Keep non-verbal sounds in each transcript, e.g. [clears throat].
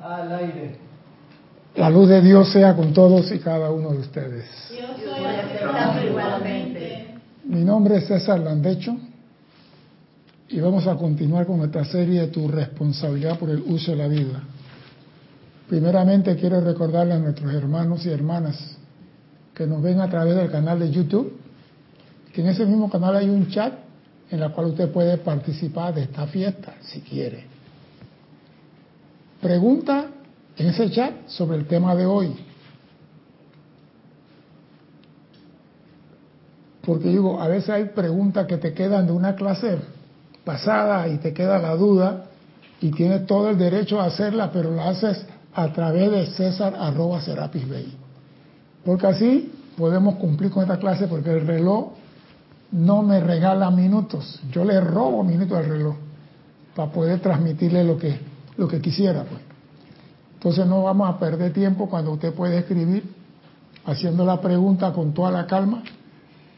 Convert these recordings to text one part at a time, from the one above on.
Al aire. La luz de Dios sea con todos y cada uno de ustedes. Yo soy igualmente. Mi nombre es César Landecho y vamos a continuar con esta serie de tu responsabilidad por el uso de la vida. Primeramente quiero recordarle a nuestros hermanos y hermanas que nos ven a través del canal de YouTube, que en ese mismo canal hay un chat en el cual usted puede participar de esta fiesta si quiere. Pregunta en ese chat sobre el tema de hoy. Porque digo, a veces hay preguntas que te quedan de una clase pasada y te queda la duda y tienes todo el derecho a hacerla, pero la haces a través de César arroba Serapis Bay. Porque así podemos cumplir con esta clase porque el reloj no me regala minutos, yo le robo minutos al reloj para poder transmitirle lo que, lo que quisiera. Pues. Entonces no vamos a perder tiempo cuando usted puede escribir haciendo la pregunta con toda la calma.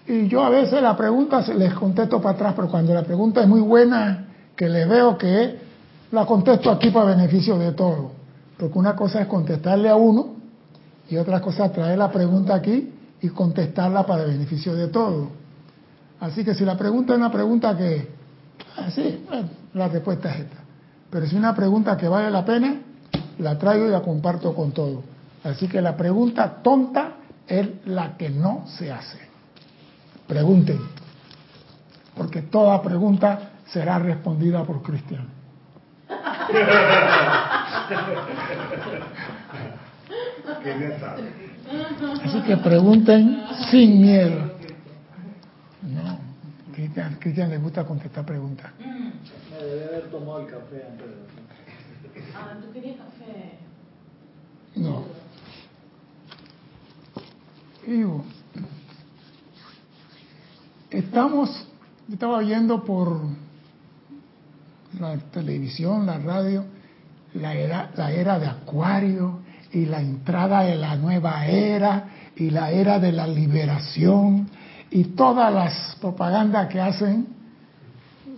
Y yo a veces la pregunta les contesto para atrás, pero cuando la pregunta es muy buena, que le veo que la contesto aquí para beneficio de todos. Porque una cosa es contestarle a uno y otra cosa es traer la pregunta aquí y contestarla para beneficio de todos. Así que si la pregunta es una pregunta que, así, bueno, la respuesta es esta. Pero si una pregunta que vale la pena, la traigo y la comparto con todo. Así que la pregunta tonta es la que no se hace. Pregunten, porque toda pregunta será respondida por Cristian. [laughs] Así que pregunten sin miedo. No, Cristian, Cristian le gusta contestar preguntas. Me debe haber tomado el café antes de Ah, ¿tú querías café? No. Digo, estamos, yo estaba viendo por la televisión, la radio, la era, la era de Acuario y la entrada de la nueva era y la era de la liberación y todas las propagandas que hacen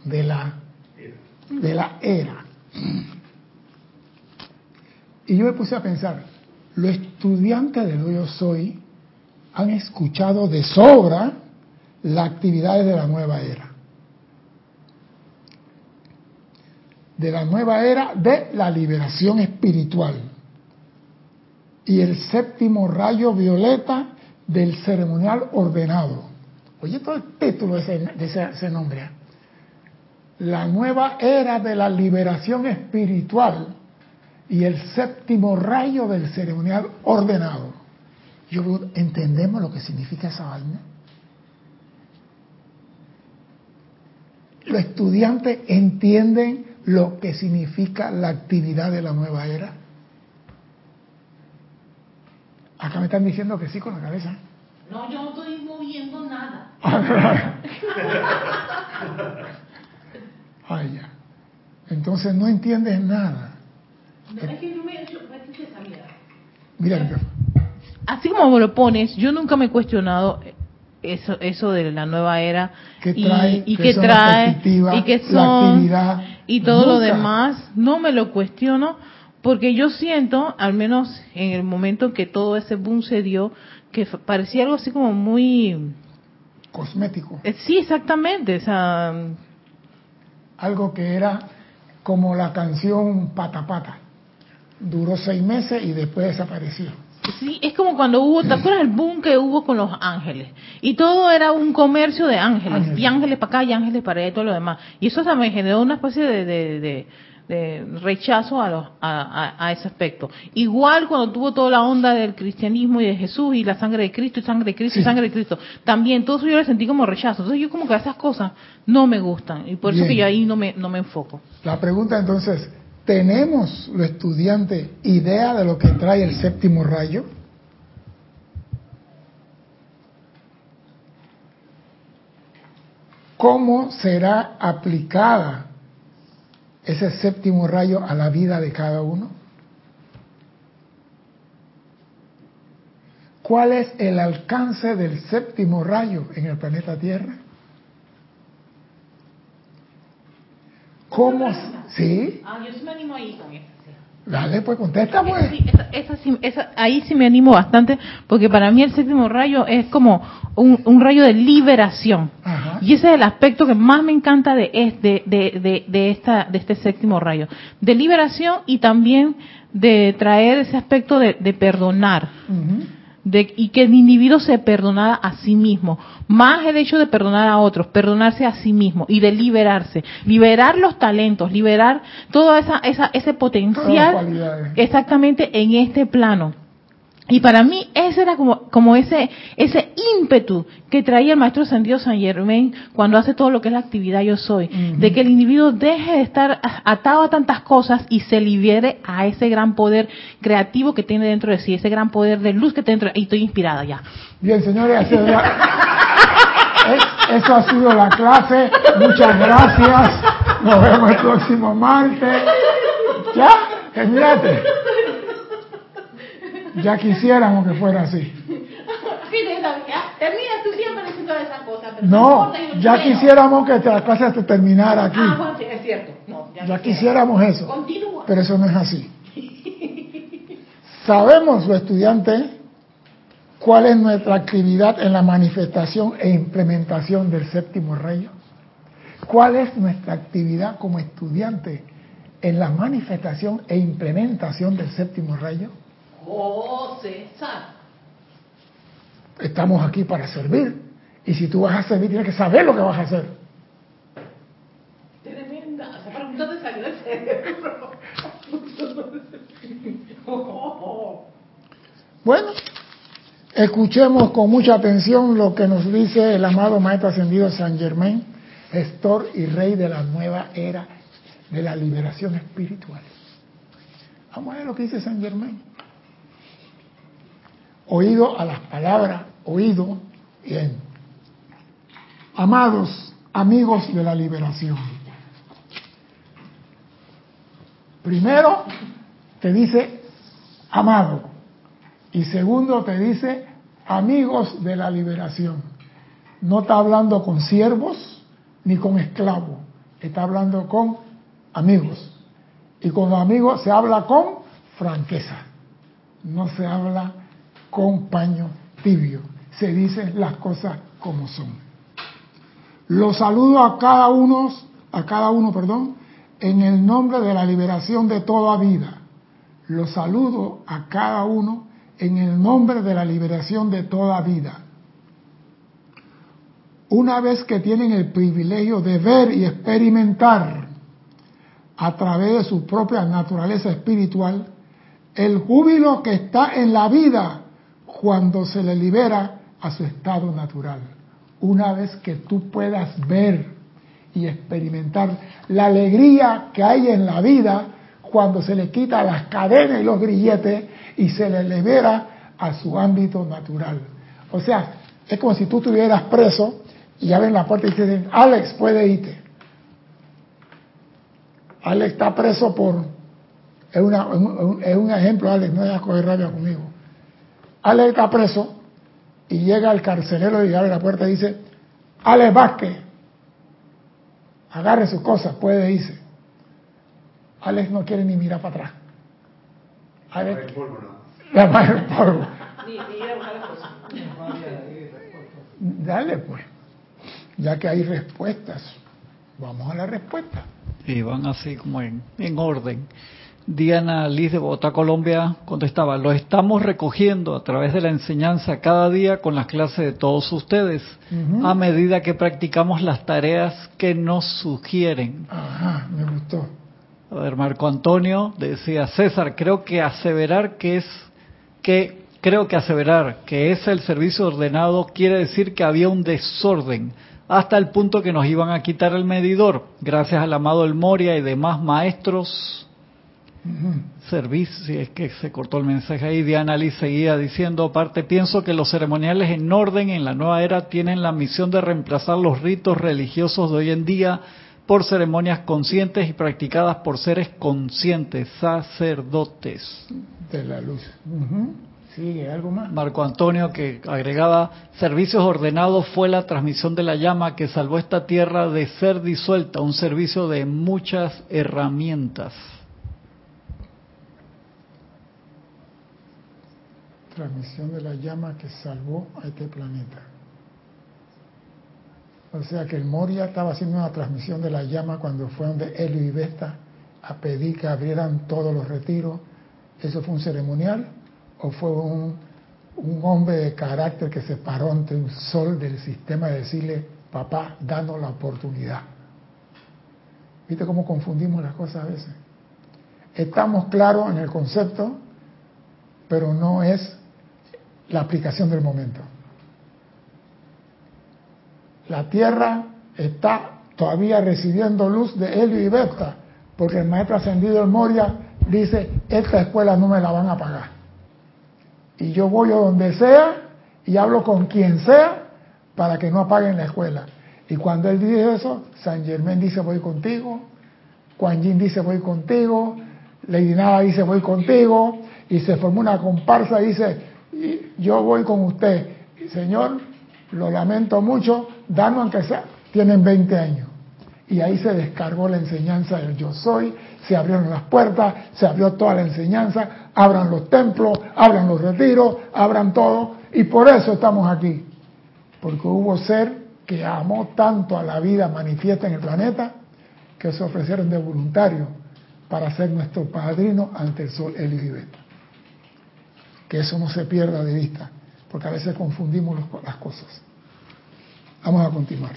de la, de la era. Y yo me puse a pensar, los estudiantes de lo yo soy han escuchado de sobra las actividades de la nueva era. De la nueva era de la liberación espiritual. Y el séptimo rayo violeta del ceremonial ordenado. Oye, todo el título de ese, ese, ese nombre. La nueva era de la liberación espiritual y el séptimo rayo del ceremonial ordenado. Yo entendemos lo que significa esa vaina. Los estudiantes entienden lo que significa la actividad de la nueva era. Acá me están diciendo que sí con la cabeza. No, yo no estoy moviendo nada. [laughs] Ya. Entonces no entiendes nada. No, es que yo me yo, me sabía. Mira. Así como me lo pones, yo nunca me he cuestionado eso, eso de la nueva era ¿Qué y, trae? y ¿Qué qué son las trae y La son y todo lo Nunca. demás. No me lo cuestiono porque yo siento, al menos en el momento que todo ese boom se dio, que parecía algo así como muy... Cosmético. eh, Sí, exactamente. O sea, Algo que era como la canción Pata Pata. Duró seis meses y después desapareció. Sí, es como cuando hubo, ¿te acuerdas el boom que hubo con los ángeles? Y todo era un comercio de ángeles, Ángeles. y ángeles para acá y ángeles para allá y todo lo demás. Y eso también generó una especie de, de- de- de rechazo a, los, a, a- a ese aspecto. Igual cuando tuvo toda la onda del cristianismo y de Jesús y la sangre de Cristo y sangre de Cristo y Sí. sangre de Cristo, también todo eso yo lo sentí como rechazo. Entonces yo como que esas cosas no me gustan y por eso que yo ahí no me, no me enfoco. La pregunta entonces, ¿tenemos los estudiantes idea de lo que trae el séptimo rayo? ¿Cómo será aplicada ese séptimo rayo a la vida de cada uno? ¿Cuál es el alcance del séptimo rayo en el planeta Tierra? ¿Cómo? ¿Sí? Ah, yo sí me animo ahí con eso. Dale, pues contesta, pues. Sí, esa- esa esa- ahí sí me animo bastante, porque para mí el séptimo rayo es como un, un rayo de liberación. Y ese es el aspecto que más me encanta de, de, de, de, esta, de este séptimo rayo. De liberación y también de traer ese aspecto de, perdonar. De, y que el individuo se perdonara a sí mismo. Más el hecho de perdonar a otros, perdonarse a sí mismo y de liberarse. Liberar los talentos, liberar todo esa, esa, ese potencial exactamente en este plano. Y para mí ese era como, como ese, ese ímpetu que traía el maestro Ascendido San Germain cuando hace todo lo que es la actividad yo soy, de que el individuo deje de estar atado a tantas cosas y se libere a ese gran poder creativo que tiene dentro de sí, ese gran poder de luz que tiene dentro de Y estoy inspirada ya. Bien, señores, eso ha sido la clase. Muchas gracias. Nos vemos el próximo martes. ¿Ya? Terminaste. Ya quisiéramos que fuera así. [laughs] Termina tú siempre diciendo esas cosas. No, ya quisiéramos que la clase se terminara aquí. Ah, bueno, sí, es cierto. No, Ya quisiéramos eso. Continúa. Pero eso no es así. [laughs] Sabemos, los estudiantes, cuál es nuestra actividad en la manifestación e implementación del séptimo rayo. ¿Cuál es nuestra actividad como estudiante en la manifestación e implementación del séptimo rayo? Oh, César. Estamos aquí para servir. Y si tú vas a servir, tienes que saber lo que vas a hacer. Tremenda. Esa pregunta te salió del cerebro. [laughs] Bueno, escuchemos con mucha atención lo que nos dice el amado Maestro Ascendido San Germain, gestor y rey de la nueva era de la liberación espiritual. Vamos a ver lo que dice San Germain. Oído a las palabras, oído, bien. Amados amigos de la liberación. Primero te dice amado. Y segundo te dice amigos de la liberación. No está hablando con siervos ni con esclavos. Está hablando con amigos. Y con amigos se habla con franqueza. No se habla con paño tibio. Se dicen las cosas como son. Los saludo a cada uno, a cada uno, perdón, en el nombre de la liberación de toda vida. Los saludo a cada uno en el nombre de la liberación de toda vida. Una vez que tienen el privilegio de ver y experimentar a través de su propia naturaleza espiritual el júbilo que está en la vida cuando se le libera a su estado natural. Una vez que tú puedas ver y experimentar la alegría que hay en la vida cuando se le quita las cadenas y los grilletes y se le libera a su ámbito natural. O sea, es como si tú estuvieras preso y abren la puerta y te dicen, Alex, puede irte. Alex está preso por... Es, es un ejemplo, Alex, no vayas a coger rabia conmigo. Alex está preso y llega el carcelero y abre la puerta y dice, Alex Vázquez, agarre sus cosas, puede irse. Alex no quiere ni mirar para atrás. Alex, la madre del polvo. Dale pues, ya que hay respuestas, vamos a la respuesta. Y van así como en, en orden. Diana Liz de Bogotá, Colombia, contestaba, lo estamos recogiendo a través de la enseñanza cada día con las clases de todos ustedes, a medida que practicamos las tareas que nos sugieren. Ajá, me gustó. A ver, Marco Antonio decía, César, creo que aseverar que es, que, creo que aseverar que es el servicio ordenado quiere decir que había un desorden, hasta el punto que nos iban a quitar el medidor, gracias al amado El Moria y demás maestros. Servicio, si es que se cortó el mensaje ahí, Diana Liz seguía diciendo, aparte pienso que los ceremoniales en orden en la nueva era tienen la misión de reemplazar los ritos religiosos de hoy en día por ceremonias conscientes y practicadas por seres conscientes, sacerdotes. De la luz. Ujú. Sigue, ¿algo más? Marco Antonio que agregaba, servicios ordenados fue la transmisión de la llama que salvó esta tierra de ser disuelta, un servicio de muchas herramientas. Transmisión de la llama que salvó a este planeta. O sea que el Moria estaba haciendo una transmisión de la llama cuando fue donde Helio y Vesta a pedir que abrieran todos los retiros. ¿Eso fue un ceremonial o fue un, un hombre de carácter que se paró ante un sol del sistema y decirle, papá, danos la oportunidad? ¿Viste cómo confundimos las cosas a veces? Estamos claros en el concepto, pero no es la aplicación del momento. La Tierra está todavía recibiendo luz de Helio y Beta, porque el maestro ascendido del Moria dice, esta escuela no me la van a pagar. Y yo voy a donde sea y hablo con quien sea para que no apaguen la escuela. Y cuando él dice eso, San Germán dice voy contigo, Kuan Yin dice voy contigo, Lady Nada dice voy contigo, y se formó una comparsa y dice yo voy con usted. Y, Señor, lo lamento mucho, danos aunque sea, tienen 20 años. Y ahí se descargó la enseñanza del yo soy, se abrieron las puertas, se abrió toda la enseñanza, abran los templos, abran los retiros, abran todo. Y por eso estamos aquí. Porque hubo ser que amó tanto a la vida manifiesta en el planeta que se ofrecieron de voluntario para ser nuestro padrino ante el sol el y Beta. Que eso no se pierda de vista, porque a veces confundimos las cosas. Vamos a continuar.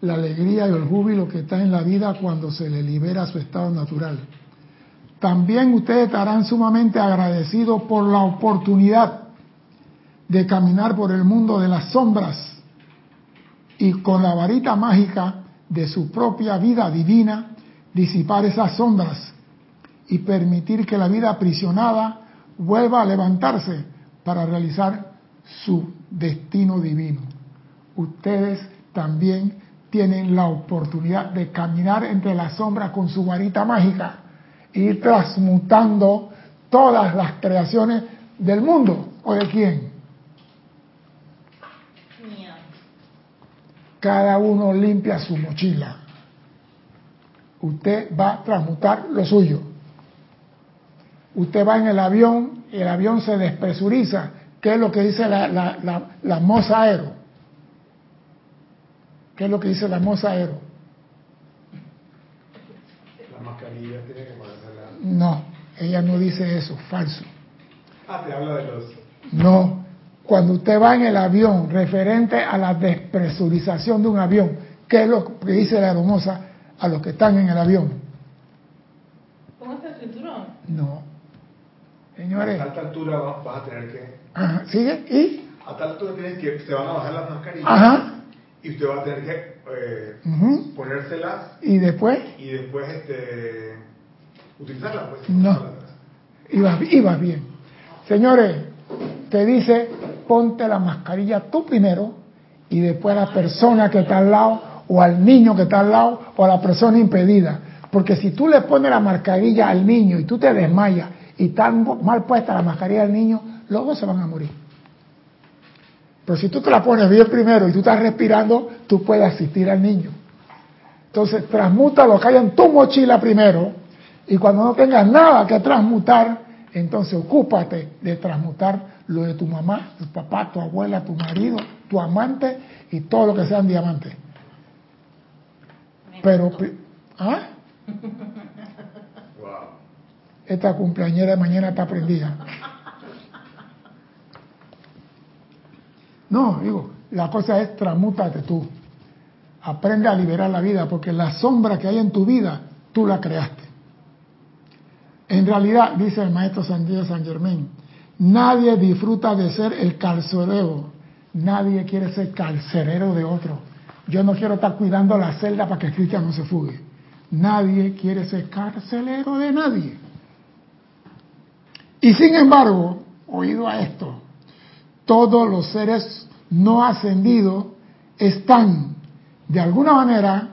La alegría y el júbilo que está en la vida cuando se le libera su estado natural. También ustedes estarán sumamente agradecidos por la oportunidad de caminar por el mundo de las sombras y con la varita mágica de su propia vida divina disipar esas sombras y permitir que la vida aprisionada vuelva a levantarse para realizar su destino divino. Ustedes también tienen la oportunidad de caminar entre las sombras con su varita mágica y ir transmutando todas las creaciones del mundo o de quién. Mía. Cada uno limpia su mochila. Usted va a transmutar lo suyo. Usted va en el avión y el avión se despresuriza. ¿Qué es lo que dice la, la, la, la moza aero? ¿Qué es lo que dice la moza aero? La mascarilla tiene que ponérsela. No, ella no dice eso, falso. Ah, te habla de los. No, cuando usted va en el avión, referente a la despresurización de un avión, ¿qué es lo que dice la hermosa a los que están en el avión? Póngase el cinturón. No. A Señores, alta altura va- vas a tener que. ajá, ¿sigue? ¿Y? A tal altura tienes que. Se van a bajar las mascarillas. Ajá. Y usted va a tener que eh, ujú. ponérselas ¿Y después? y después este utilizarlas. Pues, No. Ibas, ibas bien. Señores, te dice, ponte la mascarilla tú primero y después a la persona que está al lado o al niño que está al lado o a la persona impedida. Porque si tú le pones la mascarilla al niño y tú te desmayas y está mal puesta la mascarilla al niño, los dos se van a morir. Pero si tú te la pones bien primero y tú estás respirando, tú puedes asistir al niño. Entonces, transmuta lo que hay en tu mochila primero y cuando no tengas nada que transmutar, entonces ocúpate de transmutar lo de tu mamá, tu papá, tu abuela, tu marido, tu amante y todo lo que sean diamantes. Pero, ¿ah? [laughs] Esta cumpleañera de mañana está prendida. No, digo, la cosa es transmútate tú. Aprende a liberar la vida, porque la sombra que hay en tu vida, tú la creaste. En realidad, dice el maestro San Diego San Germain, nadie disfruta de ser el carcelero, nadie quiere ser carcelero de otro. Yo no quiero estar cuidando la celda para que el cristiano no se fugue. Nadie quiere ser carcelero de nadie. Y sin embargo, oído a esto, todos los seres no ascendidos están, de alguna manera,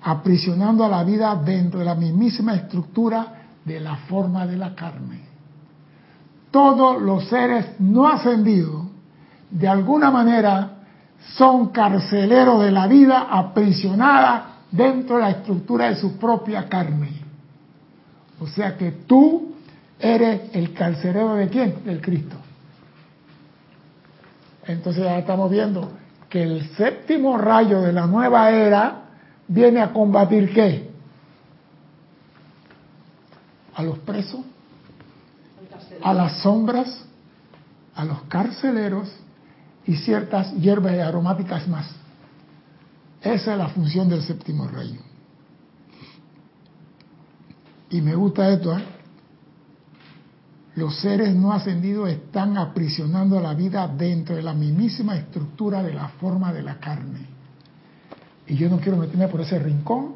aprisionando a la vida dentro de la mismísima estructura de la forma de la carne. Todos los seres no ascendidos, de alguna manera, son carceleros de la vida aprisionada dentro de la estructura de su propia carne. O sea que tú eres el carcelero de quién? Del Cristo. Entonces ya estamos viendo que el séptimo rayo de la nueva era viene a combatir qué? A los presos, a las sombras, a los carceleros y ciertas hierbas aromáticas más. Esa es la función del séptimo rayo. Y me gusta esto, ¿eh? Los seres no ascendidos están aprisionando la vida dentro de la mismísima estructura de la forma de la carne. Y yo no quiero meterme por ese rincón,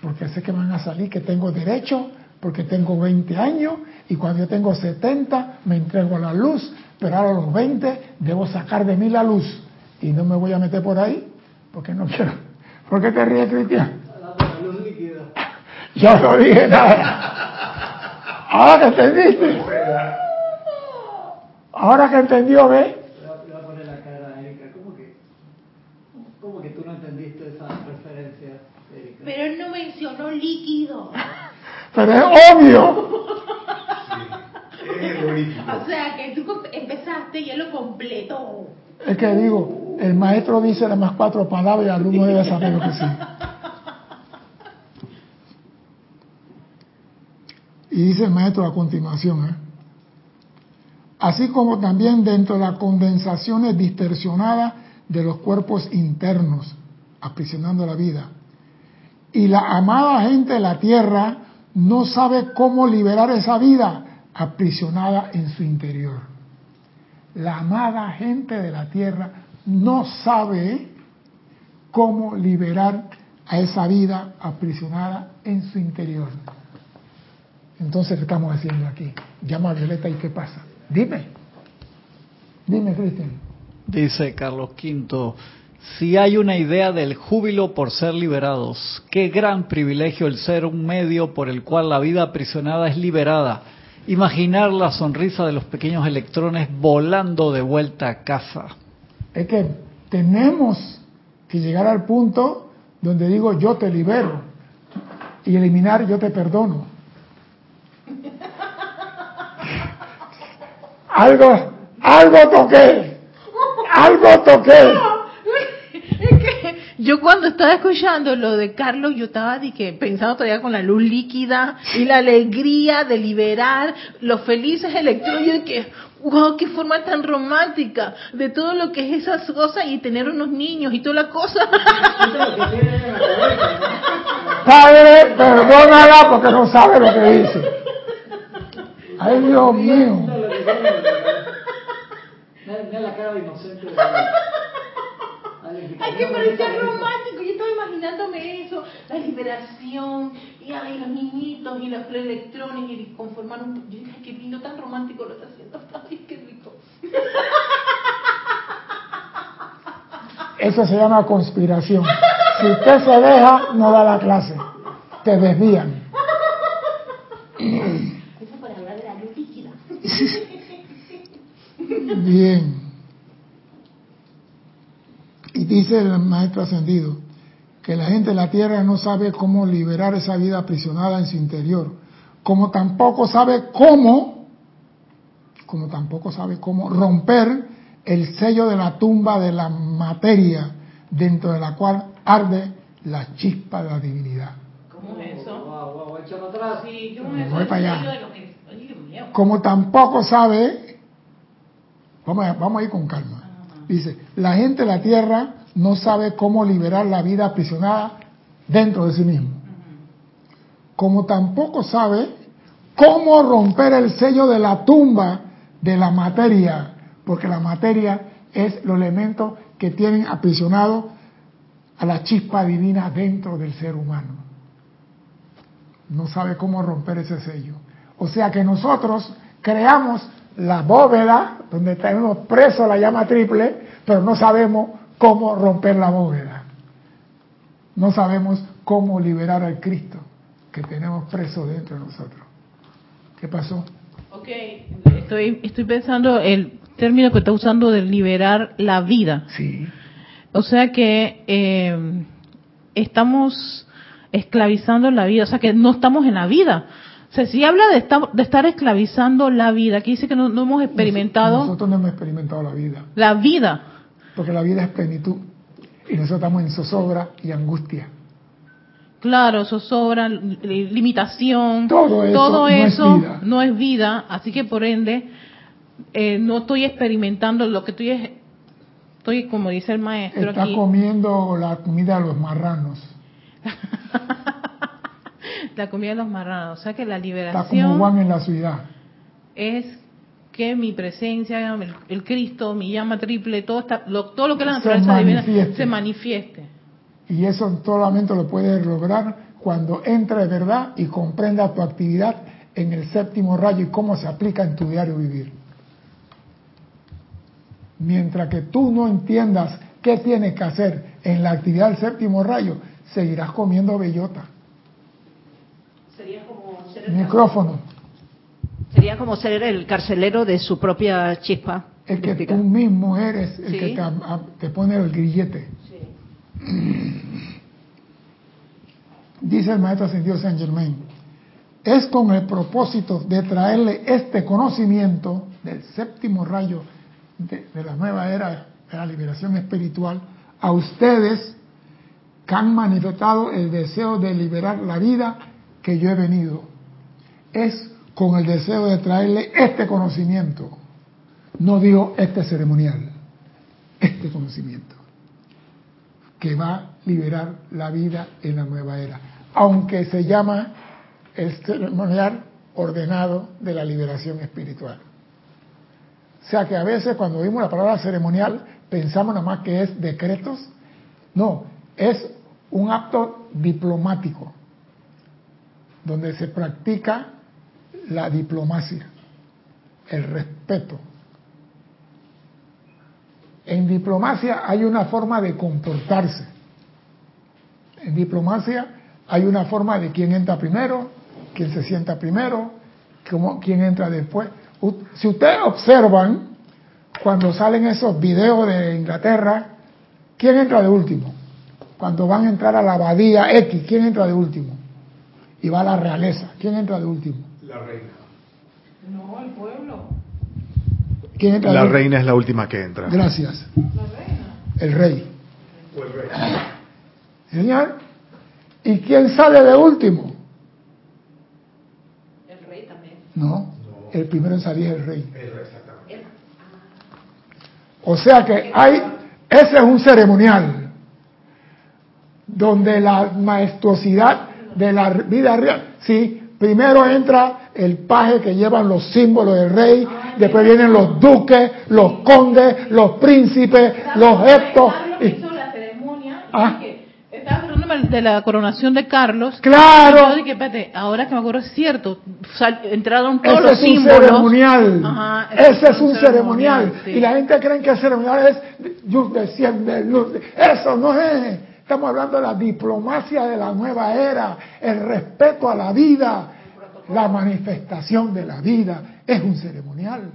porque sé que van a salir que tengo derecho, porque tengo 20 años, y cuando yo tengo 70 me entrego a la luz, pero ahora a los 20 debo sacar de mí la luz. Y no me voy a meter por ahí, porque no quiero. ¿Por qué te ríes, Cristian? [laughs] Yo no dije nada. Ahora entendiste. Ahora que entendió, ¿ve? Le voy a poner la cara a Erika. ¿Cómo que, ¿Cómo que tú no entendiste esa referencia, Erika? Pero él no mencionó líquido. [laughs] Pero es obvio. Sí. O sea, que tú empezaste y él lo completó. Es que digo, el maestro dice las más cuatro palabras y el alumno debe saber lo que sí. Y dice el maestro a continuación, ¿eh? Así como también dentro de las condensaciones distorsionadas de los cuerpos internos, aprisionando la vida. Y la amada gente de la tierra no sabe cómo liberar esa vida aprisionada en su interior. La amada gente de la tierra no sabe cómo liberar a esa vida aprisionada en su interior. Entonces, ¿qué estamos haciendo aquí? Llama a Violeta y ¿qué pasa? Dime. Dime, Cristian. Dice Carlos V, si hay una idea del júbilo por ser liberados, qué gran privilegio el ser un medio por el cual la vida aprisionada es liberada. Imaginar la sonrisa de los pequeños electrones volando de vuelta a casa. Es que tenemos que llegar al punto donde digo yo te libero y eliminar yo te perdono. Algo, algo toqué, algo toqué. Es que yo cuando estaba escuchando lo de Carlos, yo estaba que, pensando todavía con la luz líquida y la alegría de liberar los felices electrones, y que, wow, qué forma tan romántica de todo lo que es esas cosas y tener unos niños y toda la cosa. Padre, perdónala porque no sabe lo que dice. Ay, Dios mío. Mira la cara de inocente. Ay, que parece romántico. Yo estaba imaginándome eso, la liberación, y ay, los niñitos y los electrones y conformar un. Yo dije, ay, qué lindo, tan romántico lo está haciendo. [laughs] Ay, qué rico. Eso se llama conspiración. Si usted se deja, no da la clase. Te desvían. Eso para hablar de la luz líquida. [laughs] Bien. Y dice el maestro ascendido que la gente de la tierra no sabe cómo liberar esa vida aprisionada en su interior, como tampoco sabe cómo, como tampoco sabe cómo romper el sello de la tumba de la materia dentro de la cual arde la chispa de la divinidad. ¿Cómo es eso? Wow, wow, échalo atrás. Sí, ¿cómo Me es voy para allá. El sello de los- Ay, Dios mío. como tampoco sabe, vamos a, vamos a ir con calma, dice, la gente de la tierra no sabe cómo liberar la vida aprisionada dentro de sí mismo, como tampoco sabe cómo romper el sello de la tumba de la materia, porque la materia es los elementos que tienen aprisionado a la chispa divina dentro del ser humano. No sabe cómo romper ese sello. O sea que nosotros creamos la bóveda donde tenemos preso la llama triple, pero no sabemos cómo romper la bóveda. No sabemos cómo liberar al Cristo que tenemos preso dentro de nosotros. ¿Qué pasó? Ok, estoy, estoy pensando el término que está usando de liberar la vida. Sí. O sea que eh, estamos esclavizando la vida, o sea que no estamos en la vida. O sea, si habla de estar, de estar esclavizando la vida, aquí dice que no, no hemos experimentado Nosotros no hemos experimentado la vida, la vida. porque la vida es plenitud. Y nosotros estamos en zozobra y angustia. Claro, zozobra, li- limitación, Todo eso todo no es vida. no es vida, así que por ende eh, no estoy experimentando lo que estoy es, estoy como dice el maestro Está aquí, comiendo la comida de los marranos. [laughs] la comida de los marranos, o sea que la Está como liberación Juan en la ciudad. es que mi presencia, el, el Cristo, mi llama triple, todo está, lo, todo lo que es la Se naturaleza divina se manifieste. Y eso solamente lo puedes lograr cuando entra de verdad y comprenda tu actividad en el séptimo rayo y cómo se aplica en tu diario vivir. Mientras que tú no entiendas qué tienes que hacer en la actividad del séptimo rayo, seguirás comiendo bellota. Sería como ser el, Micrófono. sería como ser el carcelero de su propia chispa. Es que tú mismo eres el Sí. que te, a- te pone el grillete. [clears throat] Dice el maestro ascendido Saint Germain, es con el propósito de traerle este conocimiento del séptimo rayo de, de la nueva era de la liberación espiritual a ustedes que han manifestado el deseo de liberar la vida que yo he venido. Es con el deseo de traerle este conocimiento. No digo este ceremonial, este conocimiento que va a liberar la vida en la nueva era, aunque se llama el ceremonial ordenado de la liberación espiritual. O sea que a veces cuando oímos la palabra ceremonial pensamos nada más que es decretos. No, es un acto diplomático donde se practica la diplomacia, el respeto. En diplomacia hay una forma de comportarse. En diplomacia hay una forma de quién entra primero, quién se sienta primero, cómo- quién entra después. Si ustedes observan, cuando salen esos videos de Inglaterra, ¿quién entra de último? Cuando van a entrar a la abadía X, ¿quién entra de último? Y va la realeza, ¿quién entra de último? La reina. No, el pueblo. ¿Quién entra La de último? reina es la última que entra. Gracias. El rey. O el rey. Señor. ¿Y quién sale de último? El rey también. No, el primero en salir es el rey. El rey, exactamente. O sea que hay, ese es un ceremonial donde la maestuosidad de la vida real, sí, primero entra el paje que llevan los símbolos del rey, después vienen los duques, los condes, los príncipes, los y- hizo la ceremonia. Ah. estaba de la coronación de Carlos. Claro. Yo dije, espérate, ahora que me acuerdo es cierto. sal- entraron todos Ese los es un símbolos. ceremonial. Ajá, Ese es un ceremonial. sí. Y la gente cree que el ceremonial es luz desciende, luz. Eso no es. Estamos hablando de la diplomacia de la nueva era, el respeto a la vida, la manifestación de la vida. Es un ceremonial.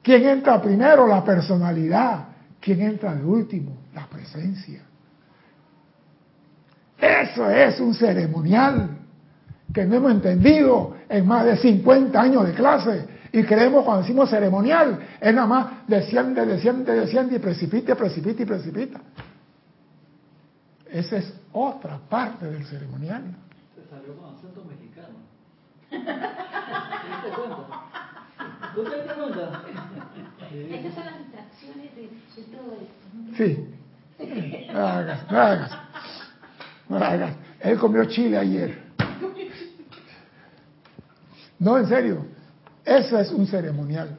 ¿Quién entra primero? La personalidad. ¿Quién entra de último? La presencia. Eso es un ceremonial que no hemos entendido en más de 50 años de clase. Y creemos cuando decimos ceremonial, es nada más desciende, desciende, desciende y precipita, precipita y precipita. Esa es otra parte del ceremonial. Se salió con acento mexicano. ¿Te diste cuenta? ¿Tú te diste cuenta? Estas son las distracciones de, de todo esto. Sí. No hagas, no hagas. No hagas. Él comió chile ayer. No, en serio. Eso es un ceremonial.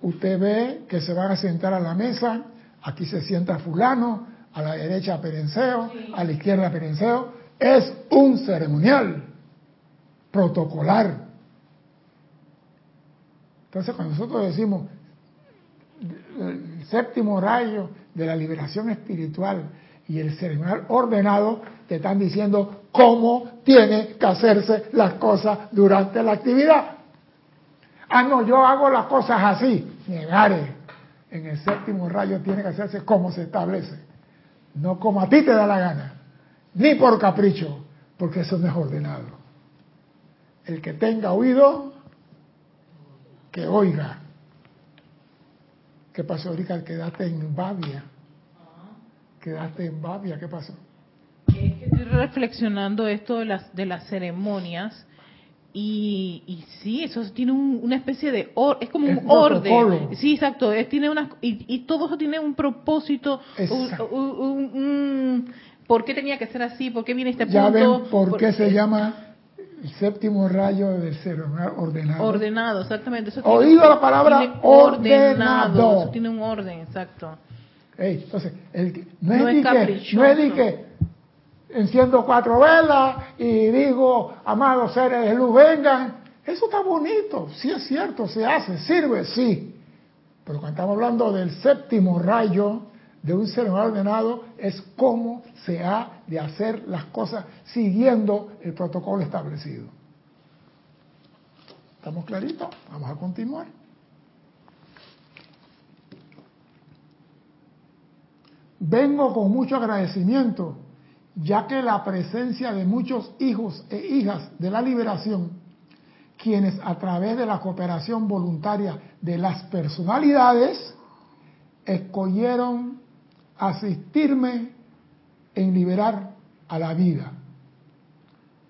Usted ve que se van a sentar a la mesa, aquí se sienta fulano, a la derecha Perenceo, a la izquierda Perenceo. Es un ceremonial protocolar. Entonces, cuando nosotros decimos el séptimo rayo de la liberación espiritual y el ceremonial ordenado, te están diciendo cómo tiene que hacerse las cosas durante la actividad. Ah, no, yo hago las cosas así. Negare. En el séptimo rayo tiene que hacerse como se establece. No como a ti te da la gana. Ni por capricho. porque eso no es ordenado. El que tenga oído, que oiga. ¿Qué pasó ahorita? Quedaste en Babia. Quedaste en Babia, ¿qué pasó? Es que estoy reflexionando esto de las, de las ceremonias y, y sí, eso tiene un- una especie de or- es como Es un protocolo. orden. Sí, exacto, es, tiene una, y, y todo eso tiene un propósito, un, ¿por qué tenía que ser así? ¿Por qué viene este Ya punto? ven por qué se llama el séptimo rayo del ceremonial ordenado. Ordenado, exactamente. Eso Oído la palabra ordenado. Eso tiene un orden, exacto. Ey, entonces, el no, es es que, caprichoso. no es que enciendo cuatro velas y digo, amados seres de luz, vengan. Eso está bonito, sí es cierto, se hace, sirve, sí. Pero cuando estamos hablando del séptimo rayo de un ser ordenado, es cómo se ha de hacer las cosas siguiendo el protocolo establecido. ¿Estamos claritos? Vamos a continuar. Vengo con mucho agradecimiento, ya que la presencia de muchos hijos e hijas de la liberación, quienes a través de la cooperación voluntaria de las personalidades, escogieron asistirme en liberar a la vida.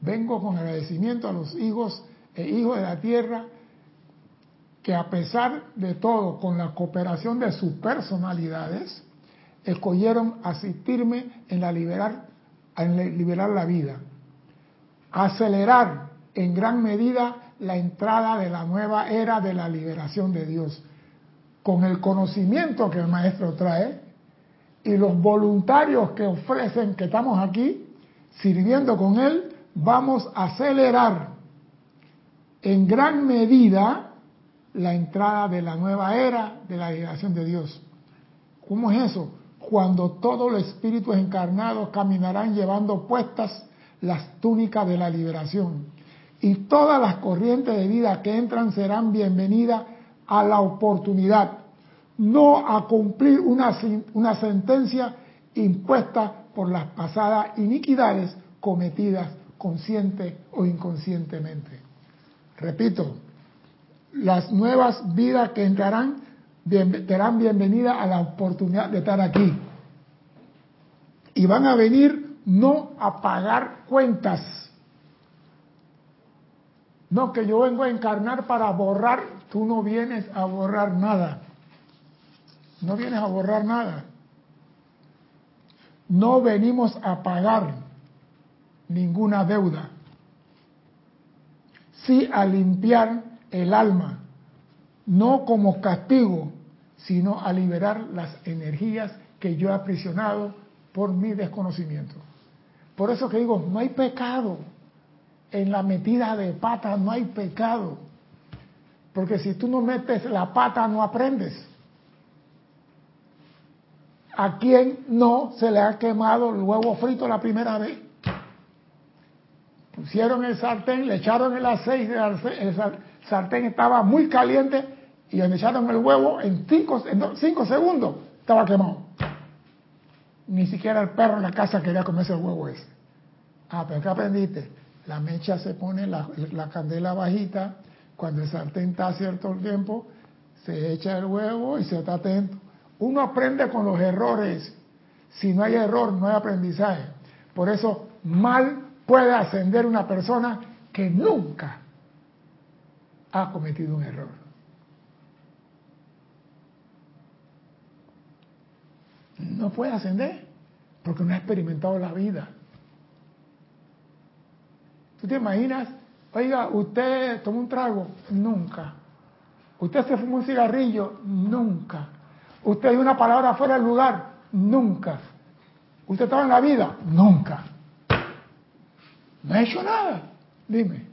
Vengo con agradecimiento a los hijos e hijos de la tierra que a pesar de todo, con la cooperación de sus personalidades, escogieron asistirme en la liberar, la- liberar la vida, acelerar en gran medida la entrada de la nueva era de la liberación de Dios, con el conocimiento que el maestro trae y los voluntarios que ofrecen que estamos aquí sirviendo con él, vamos a acelerar en gran medida la entrada de la nueva era de la liberación de Dios. ¿Cómo es eso? Cuando todos los espíritus encarnados caminarán llevando puestas las túnicas de la liberación. Y todas las corrientes de vida que entran serán bienvenidas a la oportunidad, no a cumplir una, una sentencia impuesta por las pasadas iniquidades cometidas consciente o inconscientemente. Repito, las nuevas vidas que entrarán bien- serán bienvenidas a la oportunidad de estar aquí. Y van a venir no a pagar cuentas. No que yo vengo a encarnar para borrar, tú no vienes a borrar nada. No vienes a borrar nada. No venimos a pagar ninguna deuda. Sí a limpiar el alma, no como castigo, sino a liberar las energías que yo he aprisionado por mi desconocimiento. Por eso que digo, no hay pecado. En la metida de pata no hay pecado. Porque si tú no metes la pata no aprendes. ¿A quién no se le ha quemado el huevo frito la primera vez? Pusieron el sartén, le echaron el aceite, el sartén estaba muy caliente y le echaron el huevo en cinco, en do- cinco segundos, estaba quemado. Ni siquiera el perro en la casa quería comerse el huevo ese. Ah, pero ¿qué aprendiste? La mecha se pone la, la candela bajita, cuando el sartén está a cierto tiempo, se echa el huevo y se está atento. Uno aprende con los errores. Si no hay error, no hay aprendizaje. Por eso, mal puede ascender una persona que nunca ha cometido un error. No puede ascender porque no ha experimentado la vida. ¿Tú te imaginas? Oiga, usted tomó un trago, nunca. Usted se fumó un cigarrillo, nunca. Usted dio una palabra fuera del lugar, nunca. Usted estaba en la vida, nunca. No ha hecho nada. Dime.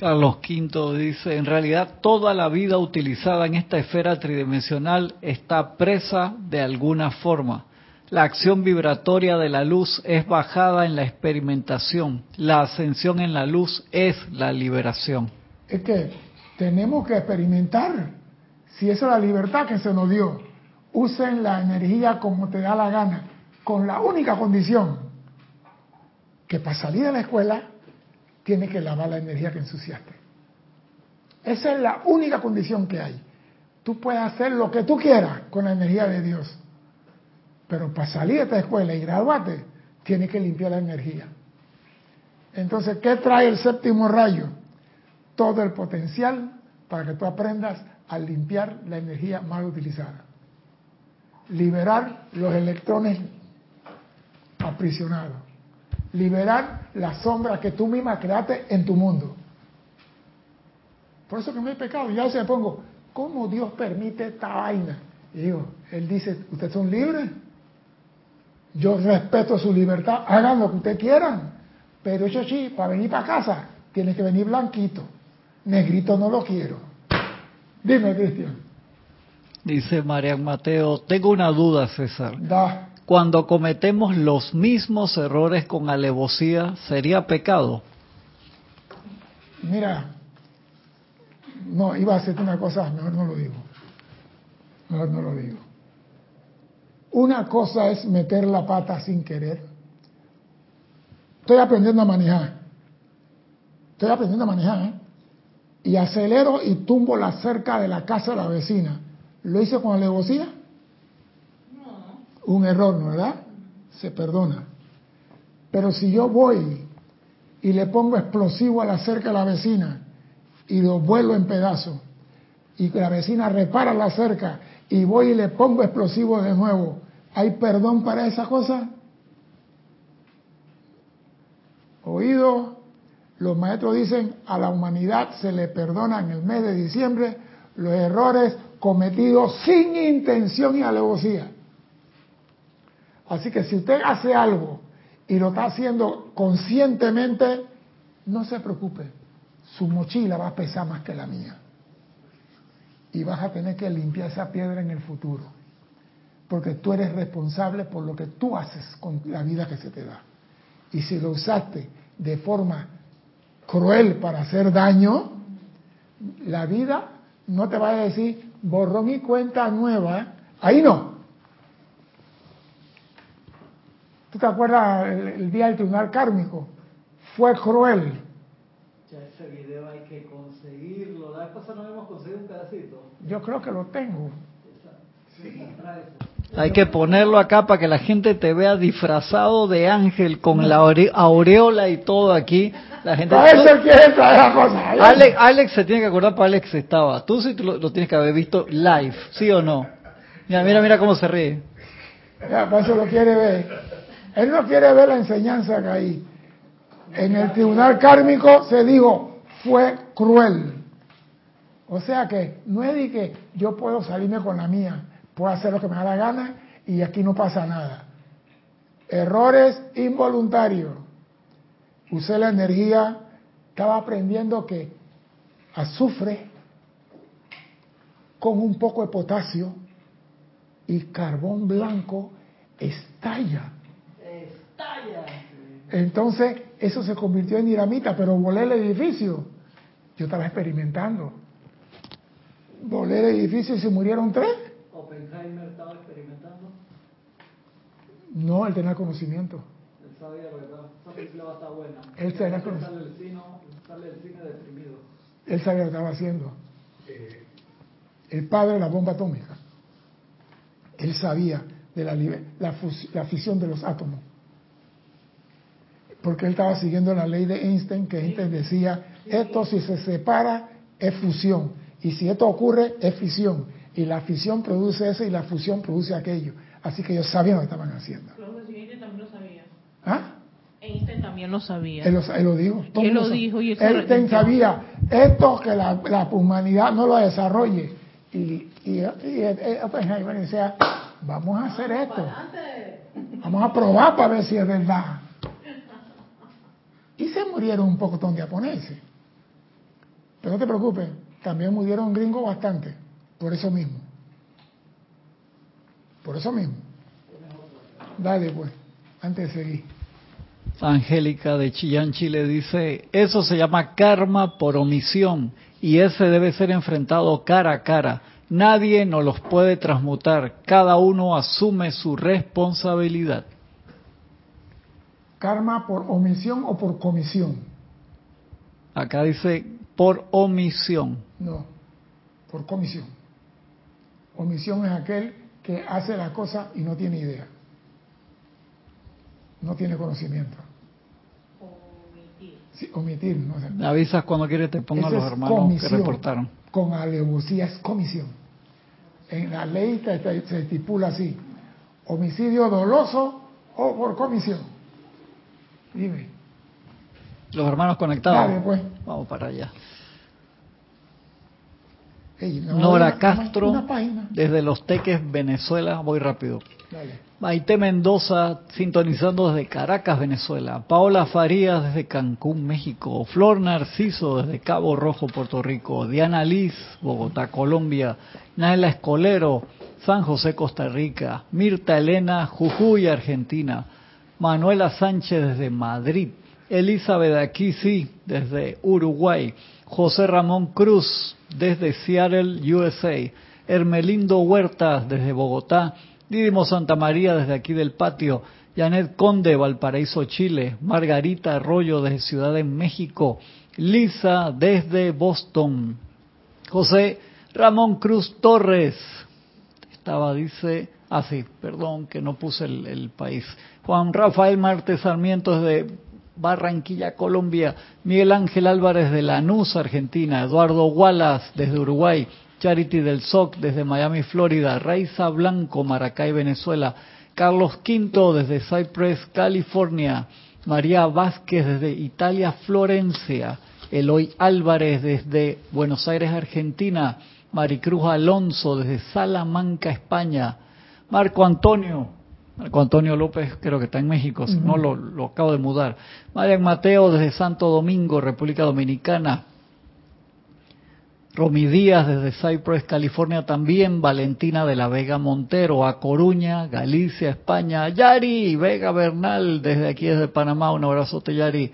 Carlos V dice, en realidad toda la vida utilizada en esta esfera tridimensional está presa de alguna forma. La acción vibratoria de la luz es bajada en la experimentación. La ascensión en la luz es la liberación. Es que tenemos que experimentar. Si esa es la libertad que se nos dio, usen la energía como te da la gana, con la única condición que para salir de la escuela tiene que lavar la energía que ensuciaste. Esa es la única condición que hay. Tú puedes hacer lo que tú quieras con la energía de Dios, pero para salir de esta escuela y graduarte, tienes que limpiar la energía. Entonces, ¿qué trae el séptimo rayo? Todo el potencial para que tú aprendas a limpiar la energía mal utilizada. Liberar los electrones aprisionados. Liberar la sombra que tú misma creaste en tu mundo. Por eso que no hay pecado. Y a veces me pongo, ¿cómo Dios permite esta vaina? Y digo, Él dice, ustedes son libres. Yo respeto su libertad, hagan lo que ustedes quieran. Pero eso sí, para venir para casa, tiene que venir blanquito. Negrito no lo quiero. Dime, Cristian. Dice Marian Mateo, tengo una duda, César. Da. Cuando cometemos los mismos errores con alevosía, ¿sería pecado? Mira, no, iba a hacerte una cosa, mejor no lo digo. Mejor no lo digo. Una cosa es meter la pata sin querer. Estoy aprendiendo a manejar. Estoy aprendiendo a manejar, ¿eh? Y acelero y tumbo la cerca de la casa de la vecina. ¿Lo hice con alevosía? Un error, ¿no verdad? Se perdona. Pero si yo voy y le pongo explosivo a la cerca de la vecina y lo vuelo en pedazos y la vecina repara la cerca y voy y le pongo explosivo de nuevo, ¿hay perdón para esa cosa? Oído, los maestros dicen a la humanidad se le perdona en el mes de diciembre los errores cometidos sin intención y alevosía. Así que si usted hace algo y lo está haciendo conscientemente, no se preocupe, su mochila va a pesar más que la mía. Y vas a tener que limpiar esa piedra en el futuro, porque tú eres responsable por lo que tú haces con la vida que se te da. Y si lo usaste de forma cruel para hacer daño, la vida no te va a decir borrón y cuenta nueva, ahí no. ¿Tú te acuerdas el, el día del tribunal kármico? Fue cruel. Ya ese video hay que conseguirlo. La vez pasada no hemos conseguido un pedacito. Yo creo que lo tengo. Hay que ponerlo acá para que la gente te vea disfrazado de ángel con la ore- aureola y todo aquí. La gente. Para eso quiere traer la cosa. Alex, Alex se tiene que acordar para Alex estaba. Tú sí tú lo, lo tienes que haber visto live, ¿sí o no? Mira, mira, mira cómo se ríe. Ya, para eso lo quiere ver. Él no quiere ver la enseñanza que hay. En el tribunal kármico se dijo, fue cruel. O sea que no es de que yo puedo salirme con la mía, puedo hacer lo que me da la gana y aquí no pasa nada. Errores involuntarios. Usé la energía, estaba aprendiendo que azufre con un poco de potasio y carbón blanco estalla. Entonces, eso se convirtió en dinamita, pero volé el edificio. Yo estaba experimentando. Volé el edificio y se murieron tres. Oppenheimer estaba experimentando. No, él tenía conocimiento. Él sabía que esa película va a estar buena. Él tenía conocimiento. Sale el cine, sale cine deprimido. Él sabía lo que estaba haciendo. El padre de la bomba atómica. Él sabía de la, la, fus- la fisión de los átomos. Porque él estaba siguiendo la ley de Einstein, que Einstein decía, esto si se separa es fusión, y si esto ocurre es fisión, y la fisión produce eso y la fusión produce aquello. Así que ellos sabían lo que estaban haciendo. Einstein también lo sabía. ¿Ah? Einstein también lo sabía. Él lo, él lo dijo. todo Él lo dijo y él arrepintió. sabía esto que la, la humanidad no lo desarrolle. Y, y, y, y Oppenheimer decía, vamos a hacer esto. Vamos a probar para ver si es verdad. Y se murieron un poco de japoneses. Pero no te preocupes, también murieron gringos bastante. Por eso mismo. Por eso mismo. Dale pues, antes de seguir. Angélica de Chillán, Chile dice, eso se llama karma por omisión y ese debe ser enfrentado cara a cara. Nadie nos los puede transmutar, cada uno asume su responsabilidad. Karma por omisión o por comisión. Acá dice por omisión. No, por comisión. Omisión es aquel que hace la cosa y no tiene idea. No tiene conocimiento. Sí, omitir. No, Me avisas cuando quieres te pongo a los hermanos que comisión. reportaron. Con alevosía es comisión. En la ley se estipula así: homicidio doloso o por comisión. Dime. Los hermanos conectados. Dale, pues. Vamos para allá. No, Nora Castro, desde Los Teques, Venezuela. Voy rápido. Dale. Maite Mendoza, sintonizando desde Caracas, Venezuela. Paola Farías, desde Cancún, México. Flor Narciso, desde Cabo Rojo, Puerto Rico. Diana Liz, Bogotá, Colombia. Naila Escolero, San José, Costa Rica. Mirta Elena, Jujuy, Argentina. Manuela Sánchez, desde Madrid. Elizabeth Aquisi, desde Uruguay. José Ramón Cruz, desde Seattle, USA. Hermelindo Huertas, desde Bogotá. Didimo Santa María desde aquí del patio, Janet Conde, Valparaíso, Chile, Margarita Arroyo desde Ciudad de México, Lisa desde Boston, José Ramón Cruz Torres, estaba, dice, ah sí, perdón que no puse el, país, Juan Rafael Marte Sarmiento desde Barranquilla, Colombia, Miguel Ángel Álvarez de Lanús, Argentina, Eduardo Wallace desde Uruguay, Charity del SOC desde Miami, Florida, Raiza Blanco, Maracay, Venezuela, Carlos Quinto desde Cypress, California, María Vázquez desde Italia, Florencia, Eloy Álvarez desde Buenos Aires, Argentina, Maricruz Alonso desde Salamanca, España, Marco Antonio, Marco Antonio López creo que está en México, si no lo, lo acabo de mudar, Marian Mateo desde Santo Domingo, República Dominicana, Romy Díaz desde Cypress, California también, Valentina de la Vega Montero, a Coruña, Galicia, España, Yari Vega Bernal desde aquí desde Panamá, un abrazote Yari.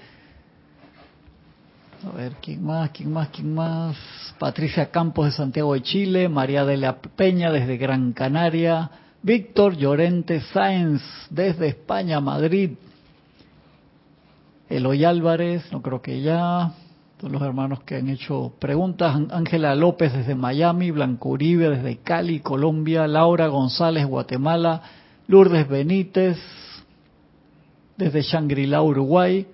A ver, ¿quién más? ¿Quién más? ¿Quién más? Patricia Campos de Santiago de Chile, María de la Peña desde Gran Canaria, Víctor Llorente Sáenz desde España, Madrid, Eloy Álvarez, no creo que ya, todos los hermanos que han hecho preguntas, Ángela López desde Miami, Blanco Uribe desde Cali, Colombia, Laura González, Guatemala, Lourdes Benítez desde Shangri-La, Uruguay,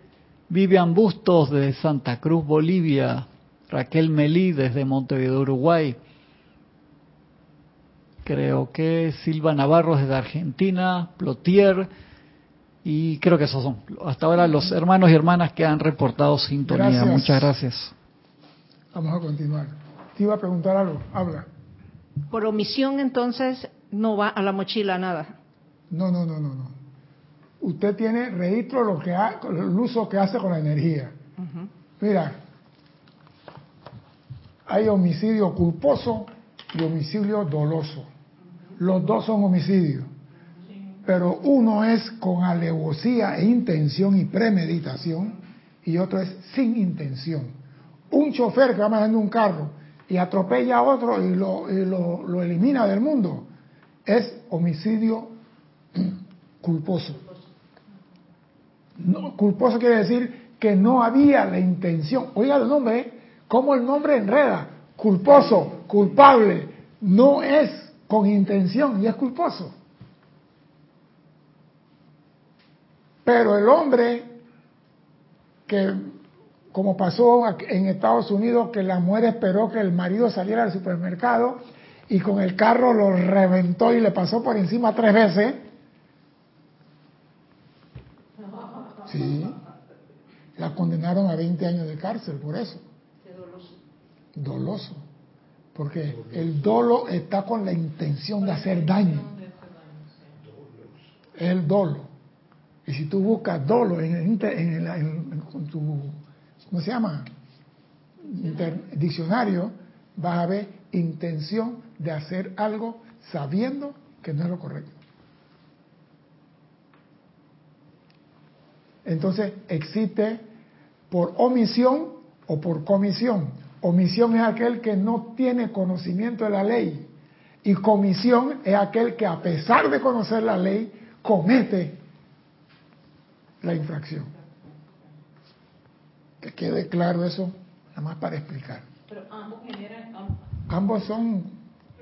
Vivian Bustos desde Santa Cruz, Bolivia, Raquel Melí desde Montevideo, Uruguay, creo que Silva Navarro desde Argentina, Plotier, y creo que esos son hasta ahora los hermanos y hermanas que han reportado sintonía. Gracias. Muchas gracias. Vamos a continuar. Te iba a preguntar algo. Habla. Por omisión, entonces, no va a la mochila nada. No, no, no, no, no. Usted tiene registro lo que ha, el uso que hace con la energía. Mira, hay homicidio culposo y homicidio doloso. Los dos son homicidios. Pero uno es con alevosía e intención y premeditación y otro es sin intención. Un chofer que va manejando un carro y atropella a otro y lo, lo- lo elimina del mundo es homicidio culposo. No, culposo quiere decir que no había la intención. Oiga el nombre, ¿eh? ¿cómo el nombre enreda? Culposo, culpable, no es con intención y es culposo. Pero el hombre que, como pasó en Estados Unidos, que la mujer esperó que el marido saliera del supermercado y con el carro lo reventó y le pasó por encima tres veces. Sí. La condenaron a 20 años de cárcel por eso. Doloso. Porque el dolo está con la intención de hacer daño. El dolo. Y si tú buscas dolo en el, inter- en el- en- con tu, ¿cómo se llama? Inter- diccionario, vas a ver intención de hacer algo sabiendo que no es lo correcto. Entonces existe por omisión o por comisión. Omisión es aquel que no tiene conocimiento de la ley y comisión es aquel que a pesar de conocer la ley comete la infracción. Que quede claro eso, nada más para explicar. Pero ambos generan... Ambos son,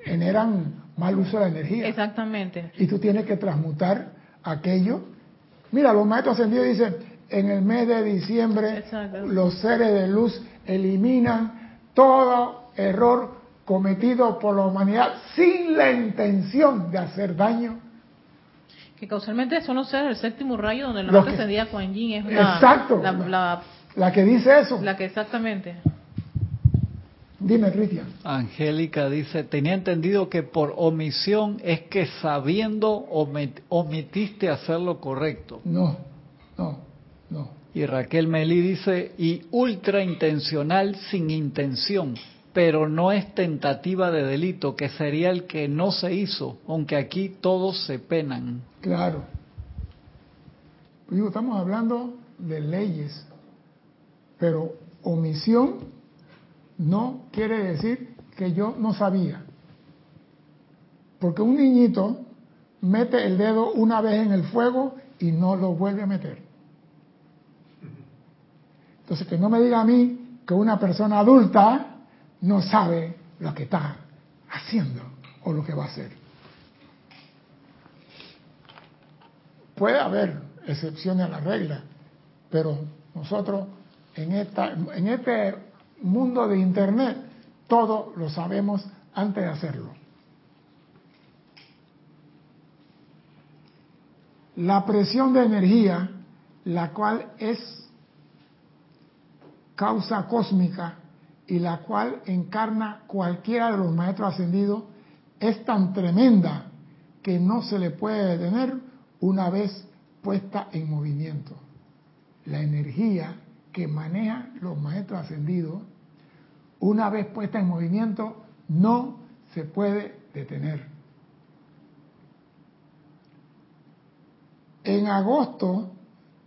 generan mal uso de la energía. Exactamente. Y tú tienes que transmutar aquello. Mira, los maestros ascendidos dicen, en el mes de diciembre Exacto. los seres de luz eliminan todo error cometido por la humanidad sin la intención de hacer daño. Que causalmente son los seres del séptimo rayo donde la que- ascendida Kuan Yin es la, Exacto. la, la, La que dice eso, la que exactamente. dime Cristian. Angélica dice, tenía entendido que por omisión es que sabiendo omit- omitiste hacer lo correcto. No, no, no. Y Raquel Melí dice, y ultra intencional sin intención, pero no es tentativa de delito, que sería el que no se hizo, aunque aquí todos se penan. Claro. Digo, estamos hablando de leyes, pero omisión no quiere decir que yo no sabía. Porque un niñito mete el dedo una vez en el fuego y no lo vuelve a meter. Entonces, que no me diga a mí que una persona adulta no sabe lo que está haciendo o lo que va a hacer. Puede haber excepciones a la regla, pero nosotros en, en este mundo de Internet todo lo sabemos antes de hacerlo. La presión de energía, la cual es causa cósmica y la cual encarna cualquiera de los maestros ascendidos, es tan tremenda que no se le puede detener una vez puesta en movimiento. La energía que manejan los maestros ascendidos, una vez puesta en movimiento, no se puede detener. En agosto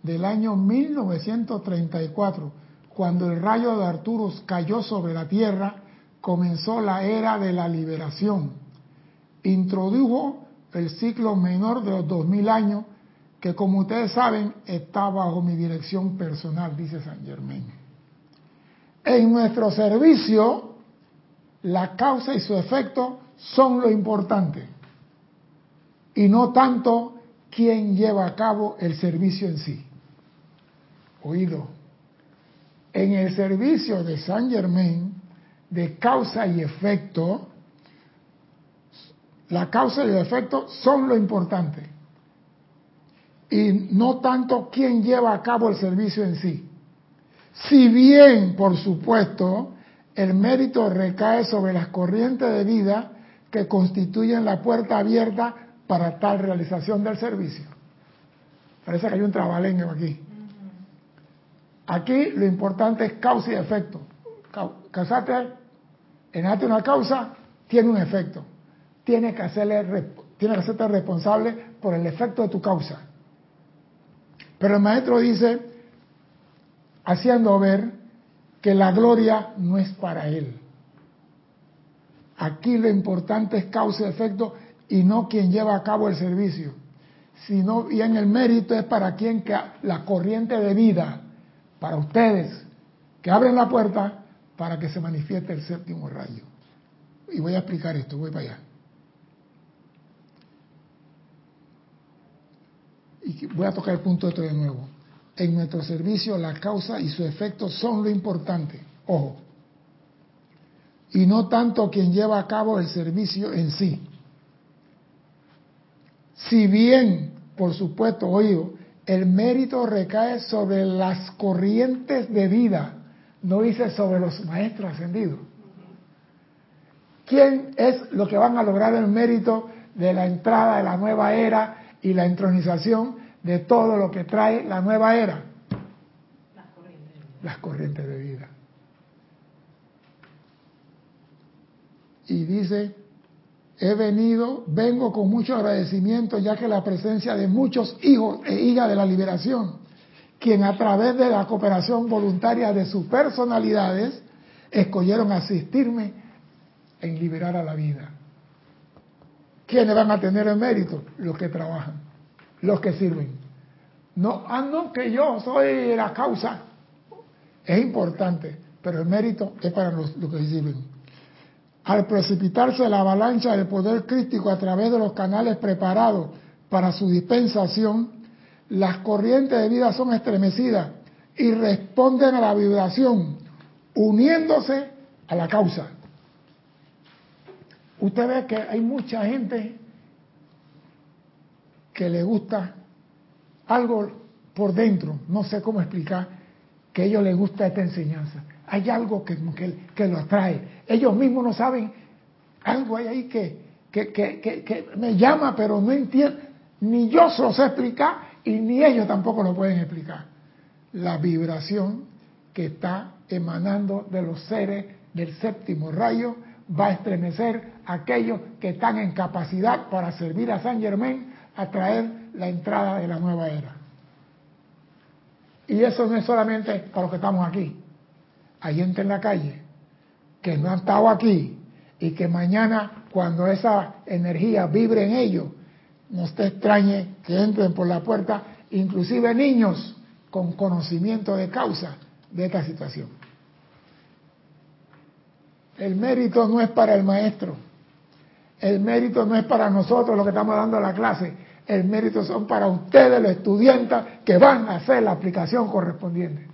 del año 1934, cuando el rayo de Arturus cayó sobre la Tierra, comenzó la era de la liberación. Introdujo el ciclo menor de los 2000 años, que como ustedes saben está bajo mi dirección personal, dice San Germain. En nuestro servicio, la causa y su efecto son lo importante, y no tanto quién lleva a cabo el servicio en sí. Oído, en el servicio de San Germain, de causa y efecto, la causa y el efecto son lo importante. Y no tanto quién lleva a cabo el servicio en sí. Si bien, por supuesto, el mérito recae sobre las corrientes de vida que constituyen la puerta abierta para tal realización del servicio. Parece que hay un trabalengue aquí. Aquí lo importante es causa y efecto. Causate, en una causa, tiene un efecto. Tiene que, hacerle, tiene que hacerte responsable por el efecto de tu causa. Pero el maestro dice, haciendo ver que la gloria no es para él. Aquí lo importante es causa y efecto y no quien lleva a cabo el servicio, sino bien el mérito es para quien la corriente de vida, para ustedes que abren la puerta para que se manifieste el séptimo rayo. Y voy a explicar esto, voy para allá. Y voy a tocar el punto esto de nuevo. En nuestro servicio la causa y su efecto son lo importante. Ojo. Y no tanto quien lleva a cabo el servicio en sí. Si bien, por supuesto, oído, el mérito recae sobre las corrientes de vida, no dice sobre los maestros ascendidos. ¿Quién es lo que van a lograr el mérito de la entrada de la nueva era y la entronización de todo lo que trae la nueva era? Las corrientes. Las corrientes de vida. Y dice, he venido, vengo con mucho agradecimiento, ya que la presencia de muchos hijos e hijas de la liberación, quien a través de la cooperación voluntaria de sus personalidades, escogieron asistirme en liberar a la vida. ¿Quiénes van a tener el mérito? Los que trabajan, los que sirven. No, ah, no, que yo soy la causa. Es importante, pero el mérito es para los, los que sirven. Al precipitarse la avalancha del poder crítico a través de los canales preparados para su dispensación, las corrientes de vida son estremecidas y responden a la vibración, uniéndose a la causa. Usted ve que hay mucha gente que le gusta algo por dentro, no sé cómo explicar, que a ellos les gusta esta enseñanza. Hay algo que, que, que lo atrae. Ellos mismos no saben, algo hay ahí que, que, que, que me llama, pero no entiendo, ni yo se lo sé explicar y ni ellos tampoco lo pueden explicar. La vibración que está emanando de los seres del séptimo rayo va a estremecer a aquellos que están en capacidad para servir a San Germain a traer la entrada de la nueva era. Y eso no es solamente para los que estamos aquí. Hay gente en la calle que no ha estado aquí y que mañana cuando esa energía vibre en ellos, no te extrañe que entren por la puerta, inclusive niños con conocimiento de causa de esta situación. El mérito no es para el maestro, el mérito no es para nosotros los que estamos dando la clase, el mérito son para ustedes los estudiantes que van a hacer la aplicación correspondiente.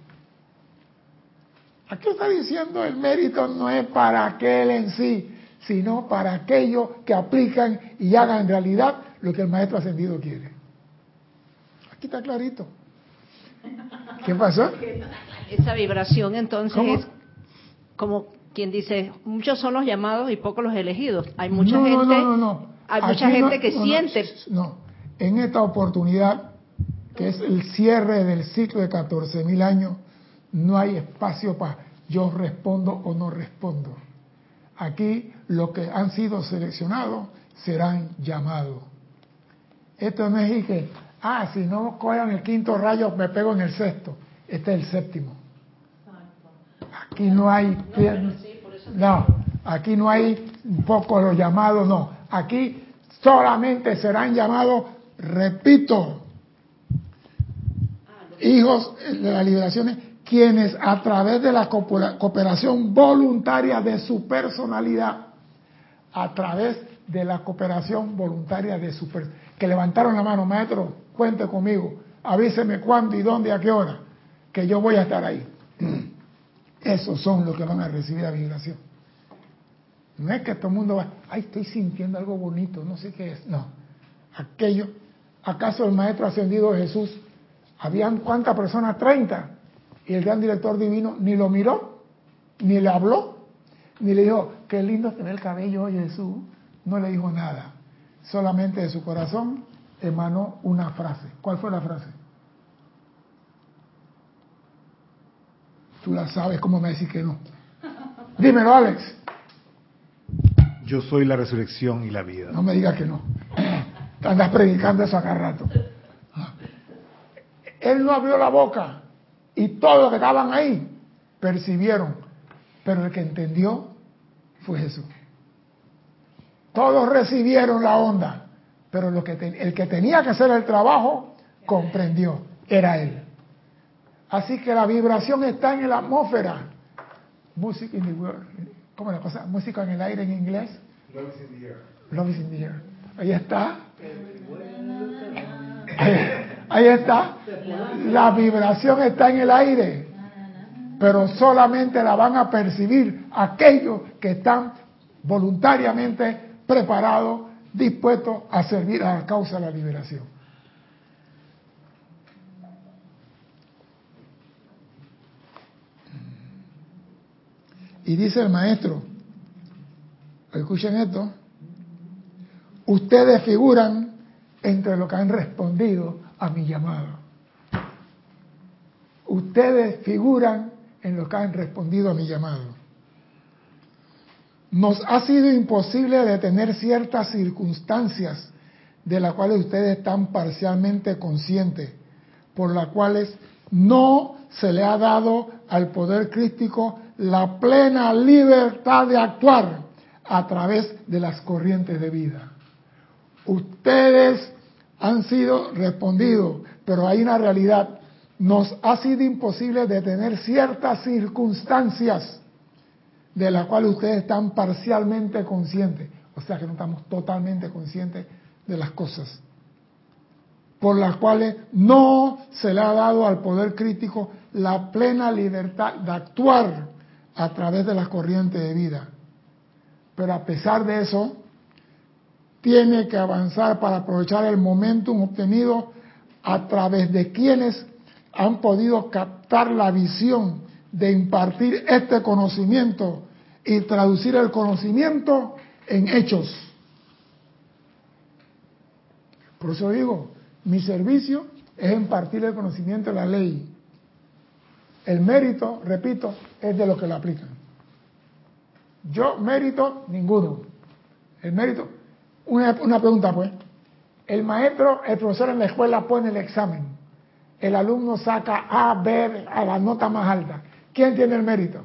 Aquí está diciendo el mérito no es para aquel en sí, sino para aquellos que aplican y hagan realidad lo que el maestro ascendido quiere. Aquí está clarito. ¿Qué pasó? Esa vibración entonces ¿Cómo? es como quien dice, muchos son los llamados y pocos los elegidos. Hay mucha no, gente, no, no, no. hay mucha Aquí gente que siente. No, en esta oportunidad, que es el cierre del ciclo de 14.000 años, no hay espacio para yo respondo o no respondo. Aquí los que han sido seleccionados serán llamados. Esto no es que, ah, si no cojan el quinto rayo me pego en el sexto. Este es el séptimo. Aquí no hay... No, aquí no hay pocos los llamados, no. Aquí solamente serán llamados, repito, hijos de las liberaciones, quienes a través de la coopera- cooperación voluntaria de su personalidad, a través de la cooperación voluntaria de su que levantaron la mano, maestro, cuente conmigo, avíseme cuándo y dónde y a qué hora, que yo voy a estar ahí. [clears throat] Esos son los que van a recibir la vibración. No es que todo el mundo va, ay, estoy sintiendo algo bonito, no sé qué es. No. Aquello, ¿acaso el Maestro Ascendido Jesús, habían cuántas personas? 30. Y el gran director divino ni lo miró, ni le habló, ni le dijo, qué lindo tener el cabello hoy Jesús. No le dijo nada. Solamente de su corazón emanó una frase. ¿Cuál fue la frase? Tú la sabes, ¿cómo me decís que no? [laughs] Dímelo, Alex. Yo soy la resurrección y la vida. No me digas que no. Andas predicando eso acá rato. [laughs] Él no abrió la boca y todos los que estaban ahí percibieron, pero el que entendió fue Jesús. Todos recibieron la onda, pero lo que te- el que tenía que hacer el trabajo comprendió, era él. Así que la vibración está en la atmósfera. Music in the world. ¿Cómo es la cosa? Música en el aire en inglés. Love is in the air. Love is in the air. Ahí está. Ahí [laughs] está. La vibración está en el aire. Pero solamente la van a percibir aquellos que están voluntariamente preparados, dispuestos a servir a la causa de la liberación. Y dice el maestro, escuchen esto, ustedes figuran entre los que han respondido a mi llamado. Ustedes figuran en los que han respondido a mi llamado. Nos ha sido imposible detener ciertas circunstancias de las cuales ustedes están parcialmente conscientes, por las cuales no se le ha dado al poder crístico la plena libertad de actuar a través de las corrientes de vida. Ustedes han sido respondidos, Pero hay una realidad. Nos ha sido imposible detener ciertas circunstancias de las cuales ustedes están parcialmente conscientes. O sea que no estamos totalmente conscientes de las cosas. Por las cuales no se le ha dado al poder crítico la plena libertad de actuar a través de las corrientes de vida. Pero a pesar de eso, tiene que avanzar para aprovechar el momentum obtenido a través de quienes han podido captar la visión de impartir este conocimiento y traducir el conocimiento en hechos. Por eso digo, mi servicio es impartir el conocimiento de la ley. El mérito, repito, es de los que lo aplican. Yo mérito ninguno. El mérito, una, una pregunta pues. El maestro, el profesor en la escuela pone el examen. El alumno saca A, B, a la nota más alta. ¿Quién tiene el mérito?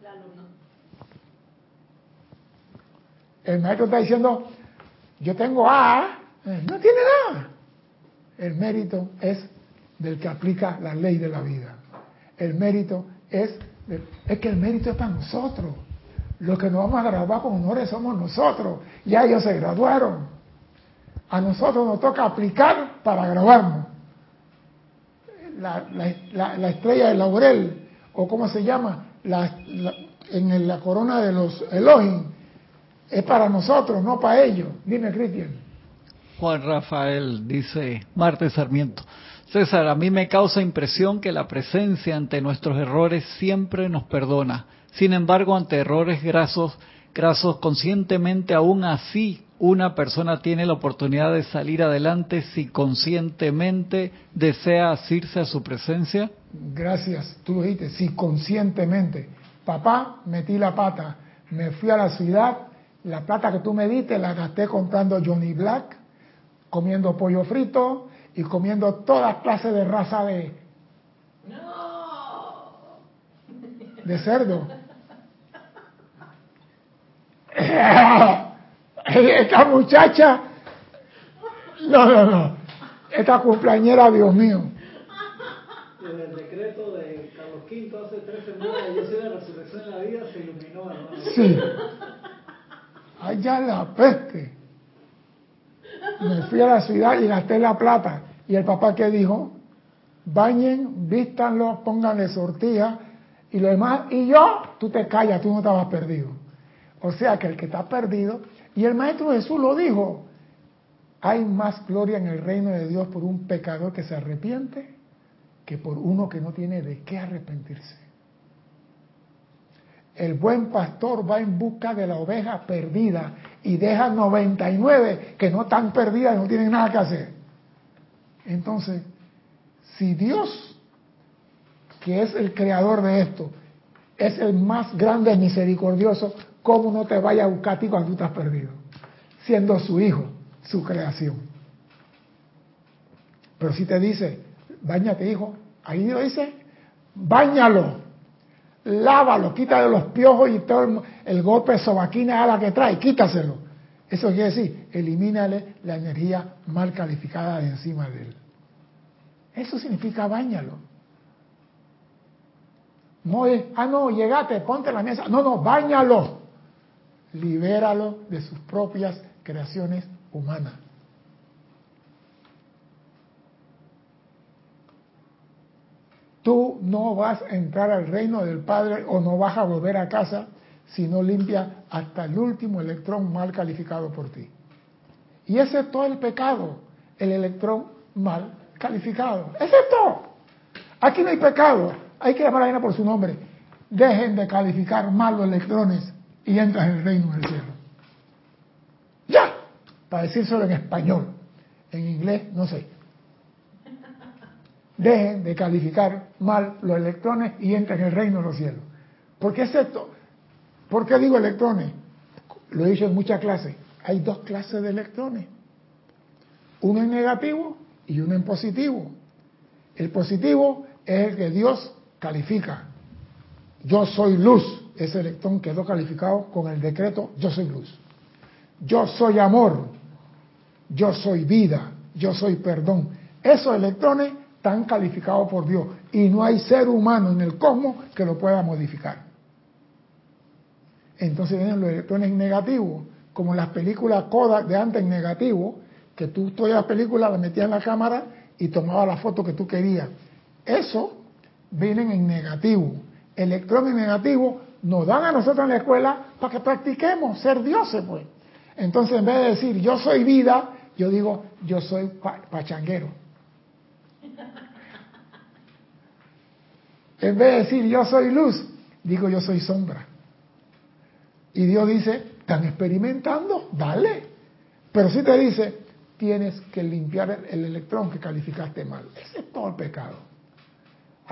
El alumno. El maestro está diciendo, yo tengo A, eh, no tiene nada. El mérito es del que aplica la ley de la vida. El mérito es, de- es que el mérito es para nosotros. Los que nos vamos a graduar con honores somos nosotros. Ya ellos se graduaron. A nosotros nos toca aplicar para graduarnos. La, la- la- la estrella de laurel, o cómo se llama, la, la- en la corona de los Elohim, es para nosotros, no para ellos. Dime, Cristian. Juan Rafael dice, Marte Sarmiento. César, a mí me causa impresión que la presencia ante nuestros errores siempre nos perdona. Sin embargo, ante errores grasos, grasos conscientemente aún así una persona tiene la oportunidad de salir adelante si conscientemente desea asirse a su presencia. Gracias, tú lo dijiste, si conscientemente. Papá, metí la pata, me fui a la ciudad, la plata que tú me diste la gasté comprando Johnny Black, comiendo pollo frito y comiendo todas clases de raza de, de cerdo. [laughs] Esta muchacha, no, no, no, esta cumpleañera, Dios mío. En el decreto de Carlos V hace tres semanas, yo soy la resurrección de la vida, se iluminó, hermano. Sí. Allá la peste. Me fui a la ciudad y gasté la plata. ¿Y el papá qué dijo? Bañen, vístanlo, pónganle sortija y lo demás. Y yo, tú te callas, tú no estabas perdido. O sea que el que está perdido, y el Maestro Jesús lo dijo, hay más gloria en el reino de Dios por un pecador que se arrepiente que por uno que no tiene de qué arrepentirse. El buen pastor va en busca de la oveja perdida y deja 99 que no están perdidas y no tienen nada que hacer. Entonces, si Dios, que es el creador de esto, es el más grande misericordioso, ¿cómo no te vaya a buscar a ti cuando tú estás perdido? Siendo su hijo, su creación. Pero si te dice, bañate hijo, ahí lo dice, bañalo, lávalo, quítale los piojos y todo el, golpe de sobaquina a la que trae, quítaselo. Eso quiere decir, elimínale la energía mal calificada de encima de él. Eso significa bañalo. No es, ah, no, llegate, ponte la mesa. No, no, bañalo. Libéralo de sus propias creaciones humanas. Tú no vas a entrar al reino del Padre o no vas a volver a casa si no limpias hasta el último electrón mal calificado por ti. Y ese es todo el pecado, el electrón mal calificado. Ese es todo. Aquí no hay pecado, hay que llamar a la por su nombre. Dejen de calificar mal los electrones y entran en el reino del cielo. Ya, para decírselo en español, en inglés no sé. Dejen de calificar mal los electrones y entren en el reino de los cielos. ¿Por qué es esto? ¿Por qué digo electrones? Lo he dicho en muchas clases. Hay dos clases de electrones. Uno en negativo y uno en positivo. El positivo es el que Dios califica. Yo soy luz. Ese electrón quedó calificado con el decreto yo soy luz. Yo soy amor. Yo soy vida. Yo soy perdón. Esos electrones están calificados por Dios y no hay ser humano en el cosmos que lo pueda modificar. Entonces vienen los electrones negativos, como las películas Kodak de antes en negativo, que tú toda la película la metías en la cámara y tomaba la foto que tú querías. Eso vienen en negativo. Electrones negativos nos dan a nosotros en la escuela para que practiquemos ser dioses, pues. Entonces, en vez de decir yo soy vida, yo digo yo soy pachanguero. [laughs] En vez de decir yo soy luz, digo yo soy sombra. Y Dios dice, están experimentando, dale. Pero si te dice, tienes que limpiar el, electrón que calificaste mal. Ese es todo el pecado.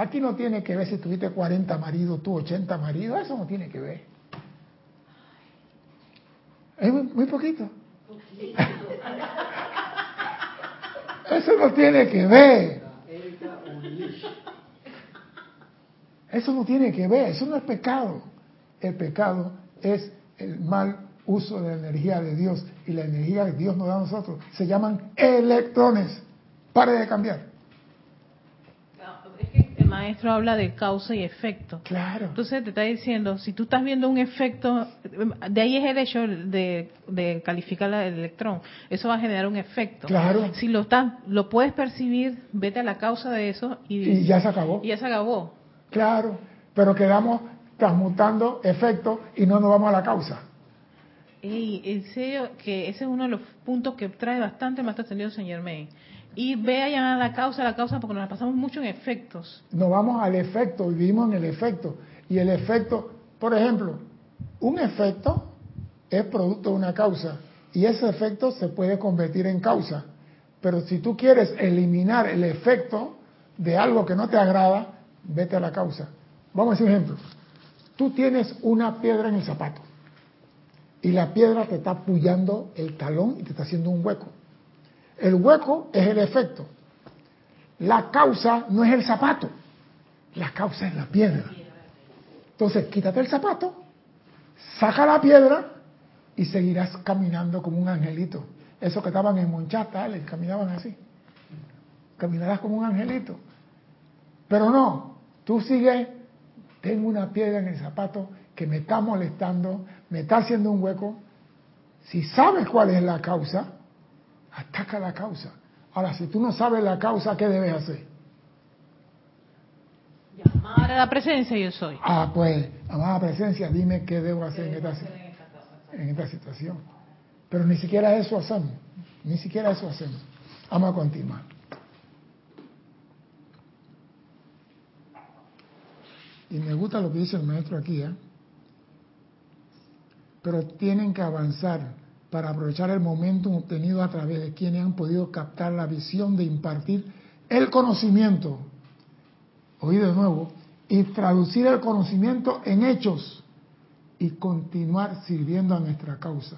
Aquí no tiene que ver si tuviste 40 maridos, tú 80 maridos, eso no tiene que ver. Es muy, poquito. [laughs] Eso no tiene que ver. Eso no tiene que ver, eso no es pecado. El pecado es el mal uso de la energía de Dios y la energía que Dios nos da a nosotros. Se llaman electrones. Pare de cambiar. Maestro habla de causa y efecto. Claro. Entonces te está diciendo, si tú estás viendo un efecto, de ahí es el hecho de, calificar el electrón. Eso va a generar un efecto. Claro. Si lo estás, lo puedes percibir, vete a la causa de eso y, y ya se acabó. Y ya se acabó. Claro. Pero quedamos transmutando efectos y no nos vamos a la causa. Y en serio que ese es uno de los puntos que trae bastante más el señor May. Y ve allá la causa, la causa, porque nos la pasamos mucho en efectos. Nos vamos al efecto, vivimos en el efecto. Y el efecto, por ejemplo, un efecto es producto de una causa. Y ese efecto se puede convertir en causa. Pero si tú quieres eliminar el efecto de algo que no te agrada, vete a la causa. Vamos a hacer un ejemplo. Tú tienes una piedra en el zapato y la piedra te está apoyando el talón y te está haciendo un hueco. El hueco es el efecto. La causa no es el zapato, la causa es la piedra. Entonces, quítate el zapato, saca la piedra y seguirás caminando como un angelito. Esos que estaban en Monchata, les caminaban así. Caminarás como un angelito. Pero no, tú sigues, tengo una piedra en el zapato que me está molestando, me está haciendo un hueco, si sabes cuál es la causa, ataca la causa. Ahora, si tú no sabes la causa, ¿qué debes hacer? Llamar a la presencia yo soy. Ah, pues, amada presencia, dime qué debo hacer en esta, en esta situación. Pero ni siquiera eso hacemos. Ni siquiera eso hacemos. Vamos a continuar. Y me gusta lo que dice el maestro aquí, ¿eh? pero tienen que avanzar para aprovechar el momento obtenido a través de quienes han podido captar la visión de impartir el conocimiento, oí de nuevo, y traducir el conocimiento en hechos y continuar sirviendo a nuestra causa.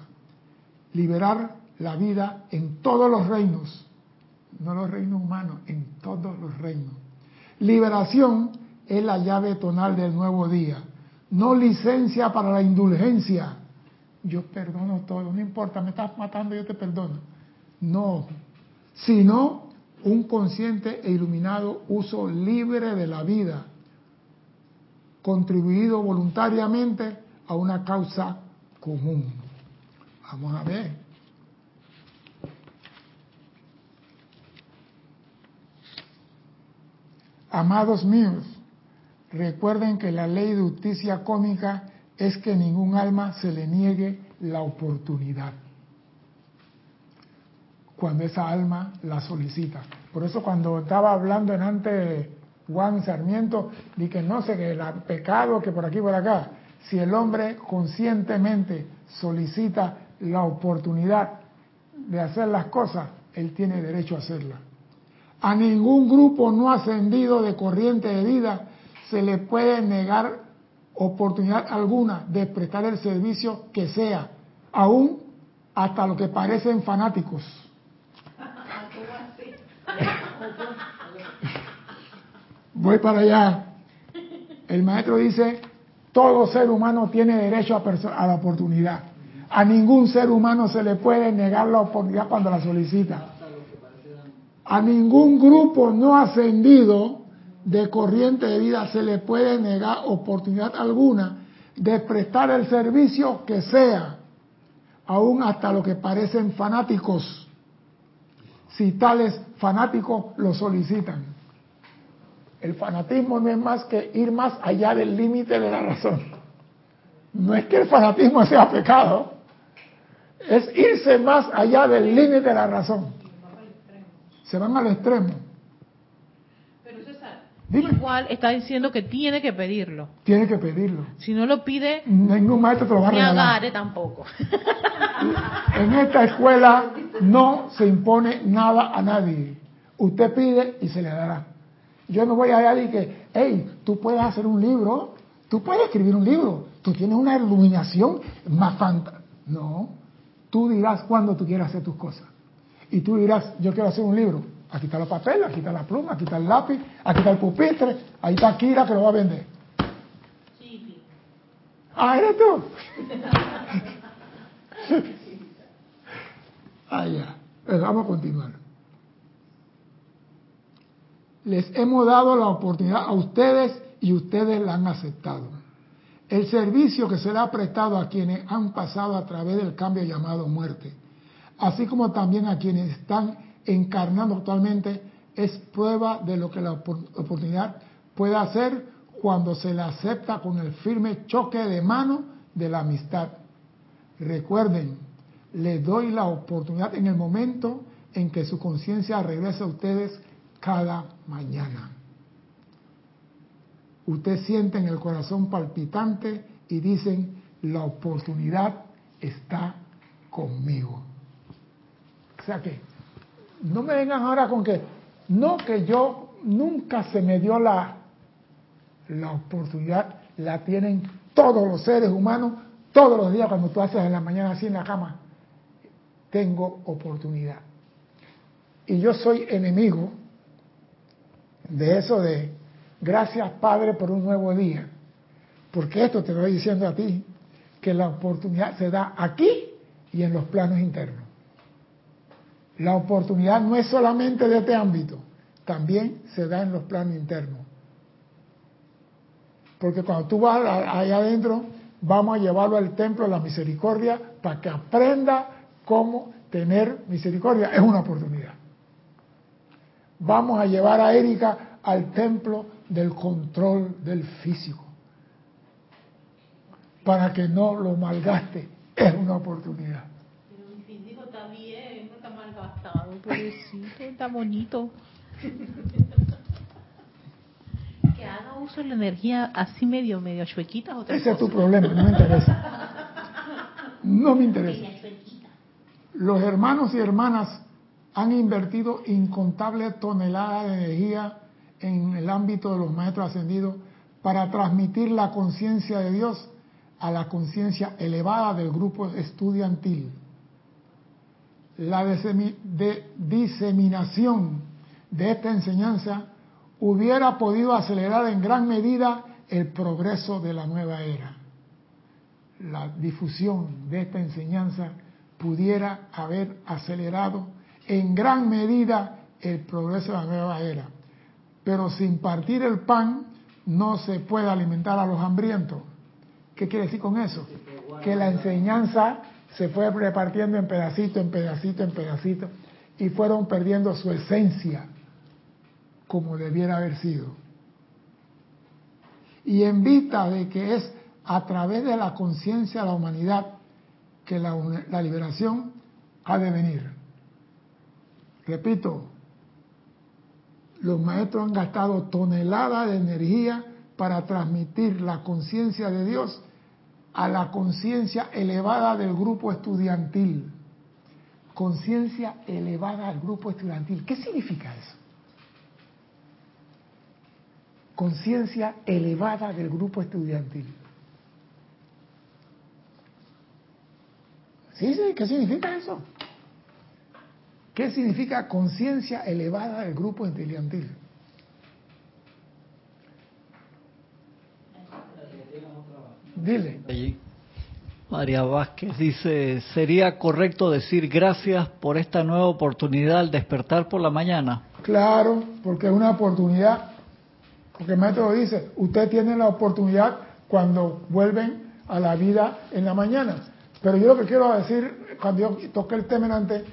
Liberar la vida en todos los reinos, no los reinos humanos, en todos los reinos. Liberación es la llave tonal del nuevo día, no licencia para la indulgencia yo perdono todo, no importa, me estás matando, yo te perdono. No, sino un consciente e iluminado uso libre de la vida, contribuido voluntariamente a una causa común. Vamos a ver. Amados míos, recuerden que la ley de justicia cómica es que ningún alma se le niegue la oportunidad cuando esa alma la solicita. Por eso cuando estaba hablando en antes Juan Sarmiento, di que no sé, que el pecado que por aquí por acá, si el hombre conscientemente solicita la oportunidad de hacer las cosas, él tiene derecho a hacerla. A ningún grupo no ascendido de corriente de vida se le puede negar oportunidad alguna de prestar el servicio que sea, aún hasta lo que parecen fanáticos. Voy para allá. El maestro dice, todo ser humano tiene derecho a, la oportunidad. A ningún ser humano se le puede negar la oportunidad cuando la solicita. A ningún grupo no ascendido de corriente de vida se le puede negar oportunidad alguna de prestar el servicio que sea, aún hasta lo que parecen fanáticos, si tales fanáticos lo solicitan. El fanatismo no es más que ir más allá del límite de la razón. No es que el fanatismo [laughs] sea pecado, es irse más allá del límite de la razón. Se van al extremo. Dime. igual está diciendo que tiene que pedirlo. Tiene que pedirlo. Si no lo pide, Ningún maestro te lo va a ni regalar. agarre tampoco. [laughs] En esta escuela no se impone nada a nadie. Usted pide y se le dará. Yo no voy allá y que, hey, tú puedes hacer un libro, tú puedes escribir un libro, tú tienes una iluminación más fantástica. No, tú dirás cuándo tú quieras hacer tus cosas. Y tú dirás, yo quiero hacer un libro. Aquí está los papeles, aquí está la pluma, aquí está el lápiz, aquí está el pupitre, ahí está Kira que lo va a vender. Ah, eres tú. [laughs] Ah, ya. Pues vamos a continuar. Les hemos dado la oportunidad a ustedes y ustedes la han aceptado. El servicio que se le ha prestado a quienes han pasado a través del cambio llamado muerte, así como también a quienes están encarnando actualmente, es prueba de lo que la opor- oportunidad puede hacer cuando se la acepta con el firme choque de mano de la amistad. Recuerden, les doy la oportunidad en el momento en que su conciencia regrese a ustedes cada mañana. Usted siente en el corazón palpitante y dicen, la oportunidad está conmigo. O sea que, no me vengan ahora con que, no que yo nunca se me dio la, la oportunidad, la tienen todos los seres humanos, todos los días cuando tú haces en la mañana así en la cama, tengo oportunidad. Y yo soy enemigo de eso de gracias Padre por un nuevo día. Porque esto te lo voy diciendo a ti, que la oportunidad se da aquí y en los planos internos. La oportunidad no es solamente de este ámbito, también se da en los planos internos. Porque cuando tú vas allá adentro, vamos a llevarlo al templo de la misericordia para que aprenda cómo tener misericordia. Es una oportunidad. Vamos a llevar a Erika al templo del control del físico para que no lo malgaste. Es una oportunidad. Pero mi físico está bien, gastado, pobrecito, está bonito. Que haga uso de la energía así medio, medio chuequita, otra Ese es tu problema, no me interesa. No me interesa. Los hermanos y hermanas han invertido incontables toneladas de energía en el ámbito de los maestros ascendidos para transmitir la conciencia de Dios a la conciencia elevada del grupo estudiantil. La diseminación de esta enseñanza hubiera podido acelerar en gran medida el progreso de la nueva era. La difusión de esta enseñanza pudiera haber acelerado en gran medida el progreso de la nueva era. Pero sin partir el pan no se puede alimentar a los hambrientos. ¿Qué quiere decir con eso? Que la enseñanza se fue repartiendo en pedacito, en pedacito, en pedacito, y fueron perdiendo su esencia como debiera haber sido. Y en vista de que es a través de la conciencia de la humanidad que la, la liberación ha de venir. Repito, los maestros han gastado toneladas de energía para transmitir la conciencia de Dios a la conciencia elevada del grupo estudiantil. Conciencia elevada al grupo estudiantil. ¿Qué significa eso? Conciencia elevada del grupo estudiantil. ¿Sí, sí? ¿Qué significa eso? ¿Qué significa conciencia elevada del grupo estudiantil? Dile. Allí. María Vázquez dice, ¿sería correcto decir gracias por esta nueva oportunidad al despertar por la mañana? Claro, porque es una oportunidad, porque el maestro dice, usted tiene la oportunidad cuando vuelven a la vida en la mañana. Pero yo lo que quiero decir, cuando yo toqué el tema antes,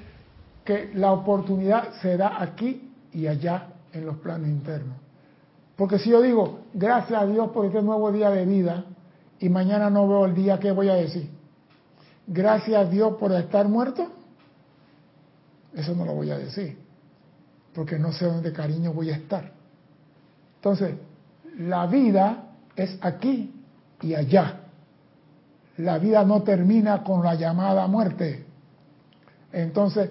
que la oportunidad se da aquí y allá en los planos internos. Porque si yo digo, gracias a Dios por este nuevo día de vida, y mañana no veo el día, ¿qué voy a decir? Gracias a Dios por estar muerto. Eso no lo voy a decir, porque no sé dónde cariño voy a estar. Entonces, la vida es aquí y allá. La vida no termina con la llamada muerte. Entonces,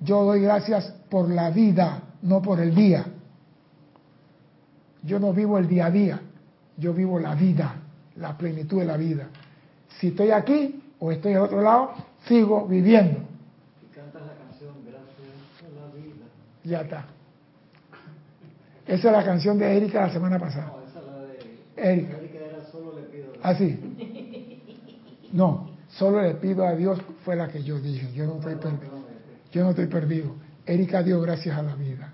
yo doy gracias por la vida, no por el día. Yo no vivo el día a día, yo vivo la vida, la plenitud de la vida. Si estoy aquí o estoy al otro lado, sigo viviendo. Y cantas la canción Gracias por la vida. Ya está. Esa es la canción de Erika la semana pasada. No, esa es la de Erika. Erika era solo le pido. Así. No, solo le pido a Dios fue la que yo dije. Yo no estoy perdido. Yo no estoy perdido. Erika dio gracias a la vida.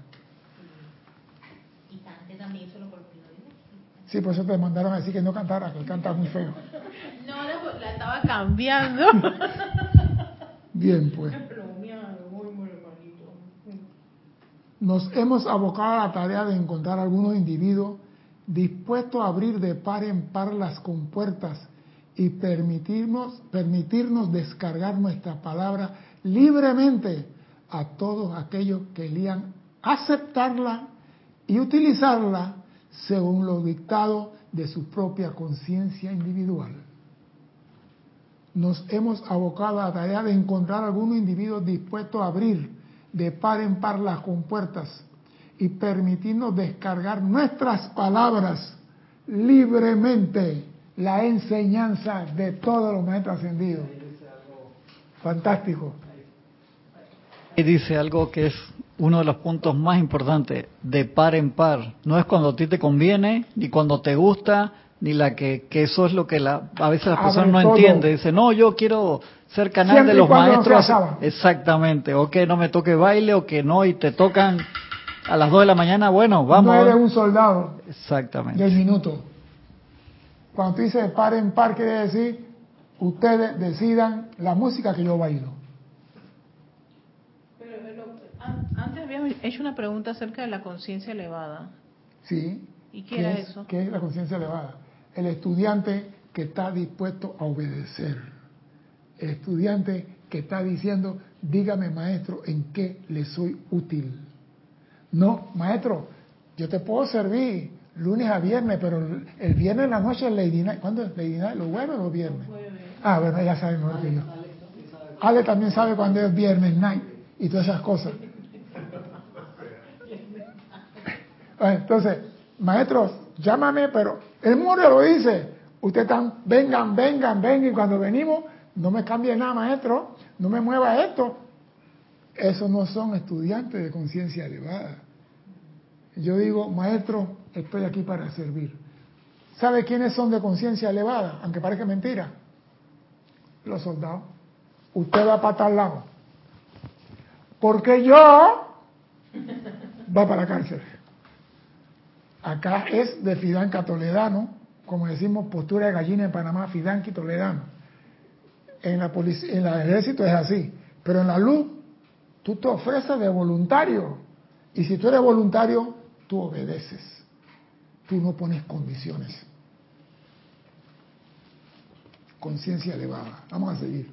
Y cante también solo por pido. Sí, por eso te mandaron a decir que no cantara, que canta muy feo. No, la, la estaba cambiando. Bien, pues. Nos hemos abocado a la tarea de encontrar algunos individuos dispuestos a abrir de par en par las compuertas y permitirnos, permitirnos descargar nuestra palabra libremente a todos aquellos que querían aceptarla y utilizarla según los dictados de su propia conciencia individual. Nos hemos abocado a la tarea de encontrar algunos individuos dispuestos a abrir de par en par las compuertas y permitirnos descargar nuestras palabras libremente la enseñanza de todos los maestros ascendidos. Fantástico. Y dice algo que es uno de los puntos más importantes, de par en par. No es cuando a ti te conviene, ni cuando te gusta, ni la que, que eso es lo que la, a veces la Abre persona no todo. entiende. Dice, no, yo quiero ser canal Siempre de los no maestros. Exactamente. O que no me toque baile, o que no, y te tocan a las 2 de la mañana. Bueno, vamos. No eres un soldado Exactamente. del minuto. Cuando tú dices de par en par, quiere decir, ustedes decidan la música que yo bailo. Antes habíamos hecho una pregunta acerca de la conciencia elevada. ¿Sí? ¿Y qué era es, eso? ¿Qué es la conciencia elevada? El estudiante que está dispuesto a obedecer. El estudiante que está diciendo, dígame maestro, ¿en qué le soy útil? No, maestro, yo te puedo servir lunes a viernes, pero el viernes en la noche es Lady Night. ¿Cuándo es Lady Night? ¿Los jueves o los viernes? Ah, bueno, ella sabe mejor que yo. Ale también sabe cuándo es viernes night y todas esas cosas. Bueno, Entonces, maestros, llámame, pero el muro lo dice. Ustedes están, vengan, vengan, vengan, y cuando venimos, no me cambie nada, maestro, no me mueva esto. Esos no son estudiantes de conciencia elevada. Yo digo, maestro, estoy aquí para servir. ¿Sabe quiénes son de conciencia elevada? Aunque parezca mentira. Los soldados. Usted va para tal lado. Porque yo va para la cárcel. Acá es de Fidanca Toledano, como decimos, postura de gallina en Panamá, Fidanqui Toledano. En la polic- en el ejército es así, pero en la luz tú te ofreces de voluntario. Y si tú eres voluntario, tú obedeces. Tú no pones condiciones. Conciencia elevada. Vamos a seguir.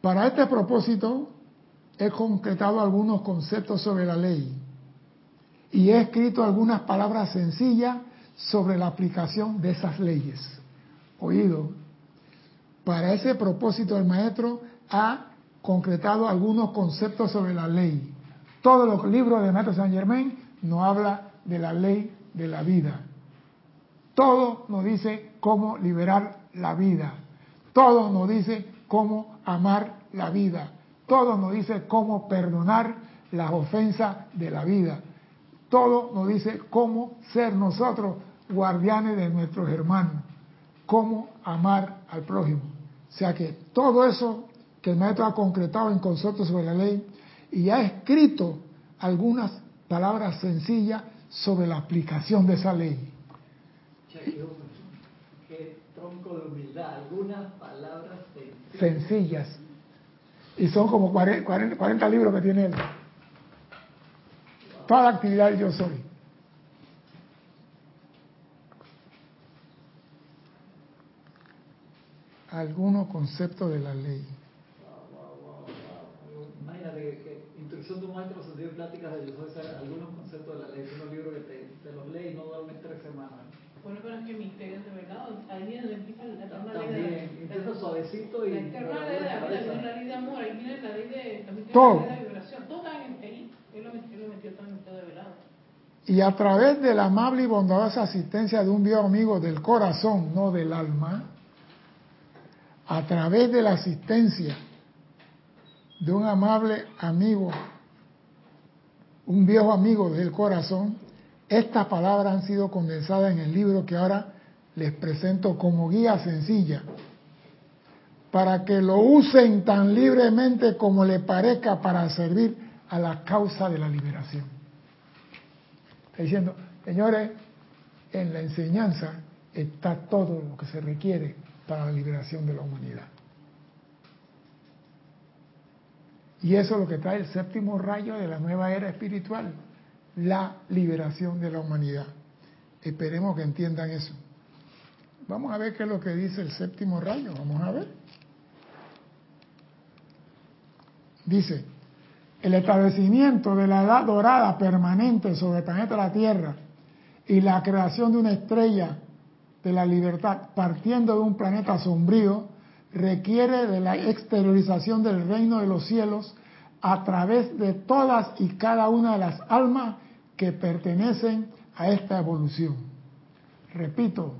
Para este propósito, he concretado algunos conceptos sobre la ley y he escrito algunas palabras sencillas sobre la aplicación de esas leyes. Oído, para ese propósito el maestro ha concretado algunos conceptos sobre la ley. Todos los libros del maestro Saint Germain nos habla de la ley de la vida. Todo nos dice cómo liberar la vida. Todo nos dice cómo amar la vida. Todo nos dice cómo perdonar las ofensas de la vida. Todo nos dice cómo ser nosotros guardianes de nuestros hermanos, cómo amar al prójimo. O sea que todo eso que el maestro ha concretado en conceptos sobre la ley y ha escrito algunas palabras sencillas sobre la aplicación de esa ley. Qué tronco de humildad, algunas palabras sencillas. Sencillas. Y son como 40, 40 libros que tiene él. Toda la actividad yo soy. Algunos conceptos de la ley. Imagínate que, que instrucción de un maestro sentido de pláticas de algunos conceptos de la ley, unos libros que te, te los lees y no duermes tres semanas. Bueno, pero es que misterios de verdad, ahí viene empieza la eterna ley También, de empieza suavecito y la eterna ley de la la vida, cabeza. viene la ley de amor, ahí viene la ley de también Todo. la ley de vibración, todo está en ahí, él lo, metió- él lo metió todo en usted de velado. Y a través de la amable y bondadosa asistencia de un viejo amigo del corazón, no del alma, a través de la asistencia de un amable amigo, un viejo amigo del corazón, estas palabras han sido condensadas en el libro que ahora les presento como guía sencilla, para que lo usen tan libremente como le parezca para servir a la causa de la liberación. Está diciendo, señores, en la enseñanza está todo lo que se requiere para la liberación de la humanidad. Y eso es lo que trae el séptimo rayo de la nueva era espiritual, la liberación de la humanidad. Esperemos que entiendan eso. Vamos a ver qué es lo que dice el séptimo rayo, vamos a ver. Dice, el establecimiento de la edad dorada permanente sobre el planeta la Tierra y la creación de una estrella de la libertad partiendo de un planeta sombrío requiere de la exteriorización del reino de los cielos a través de todas y cada una de las almas que pertenecen a esta evolución. Repito,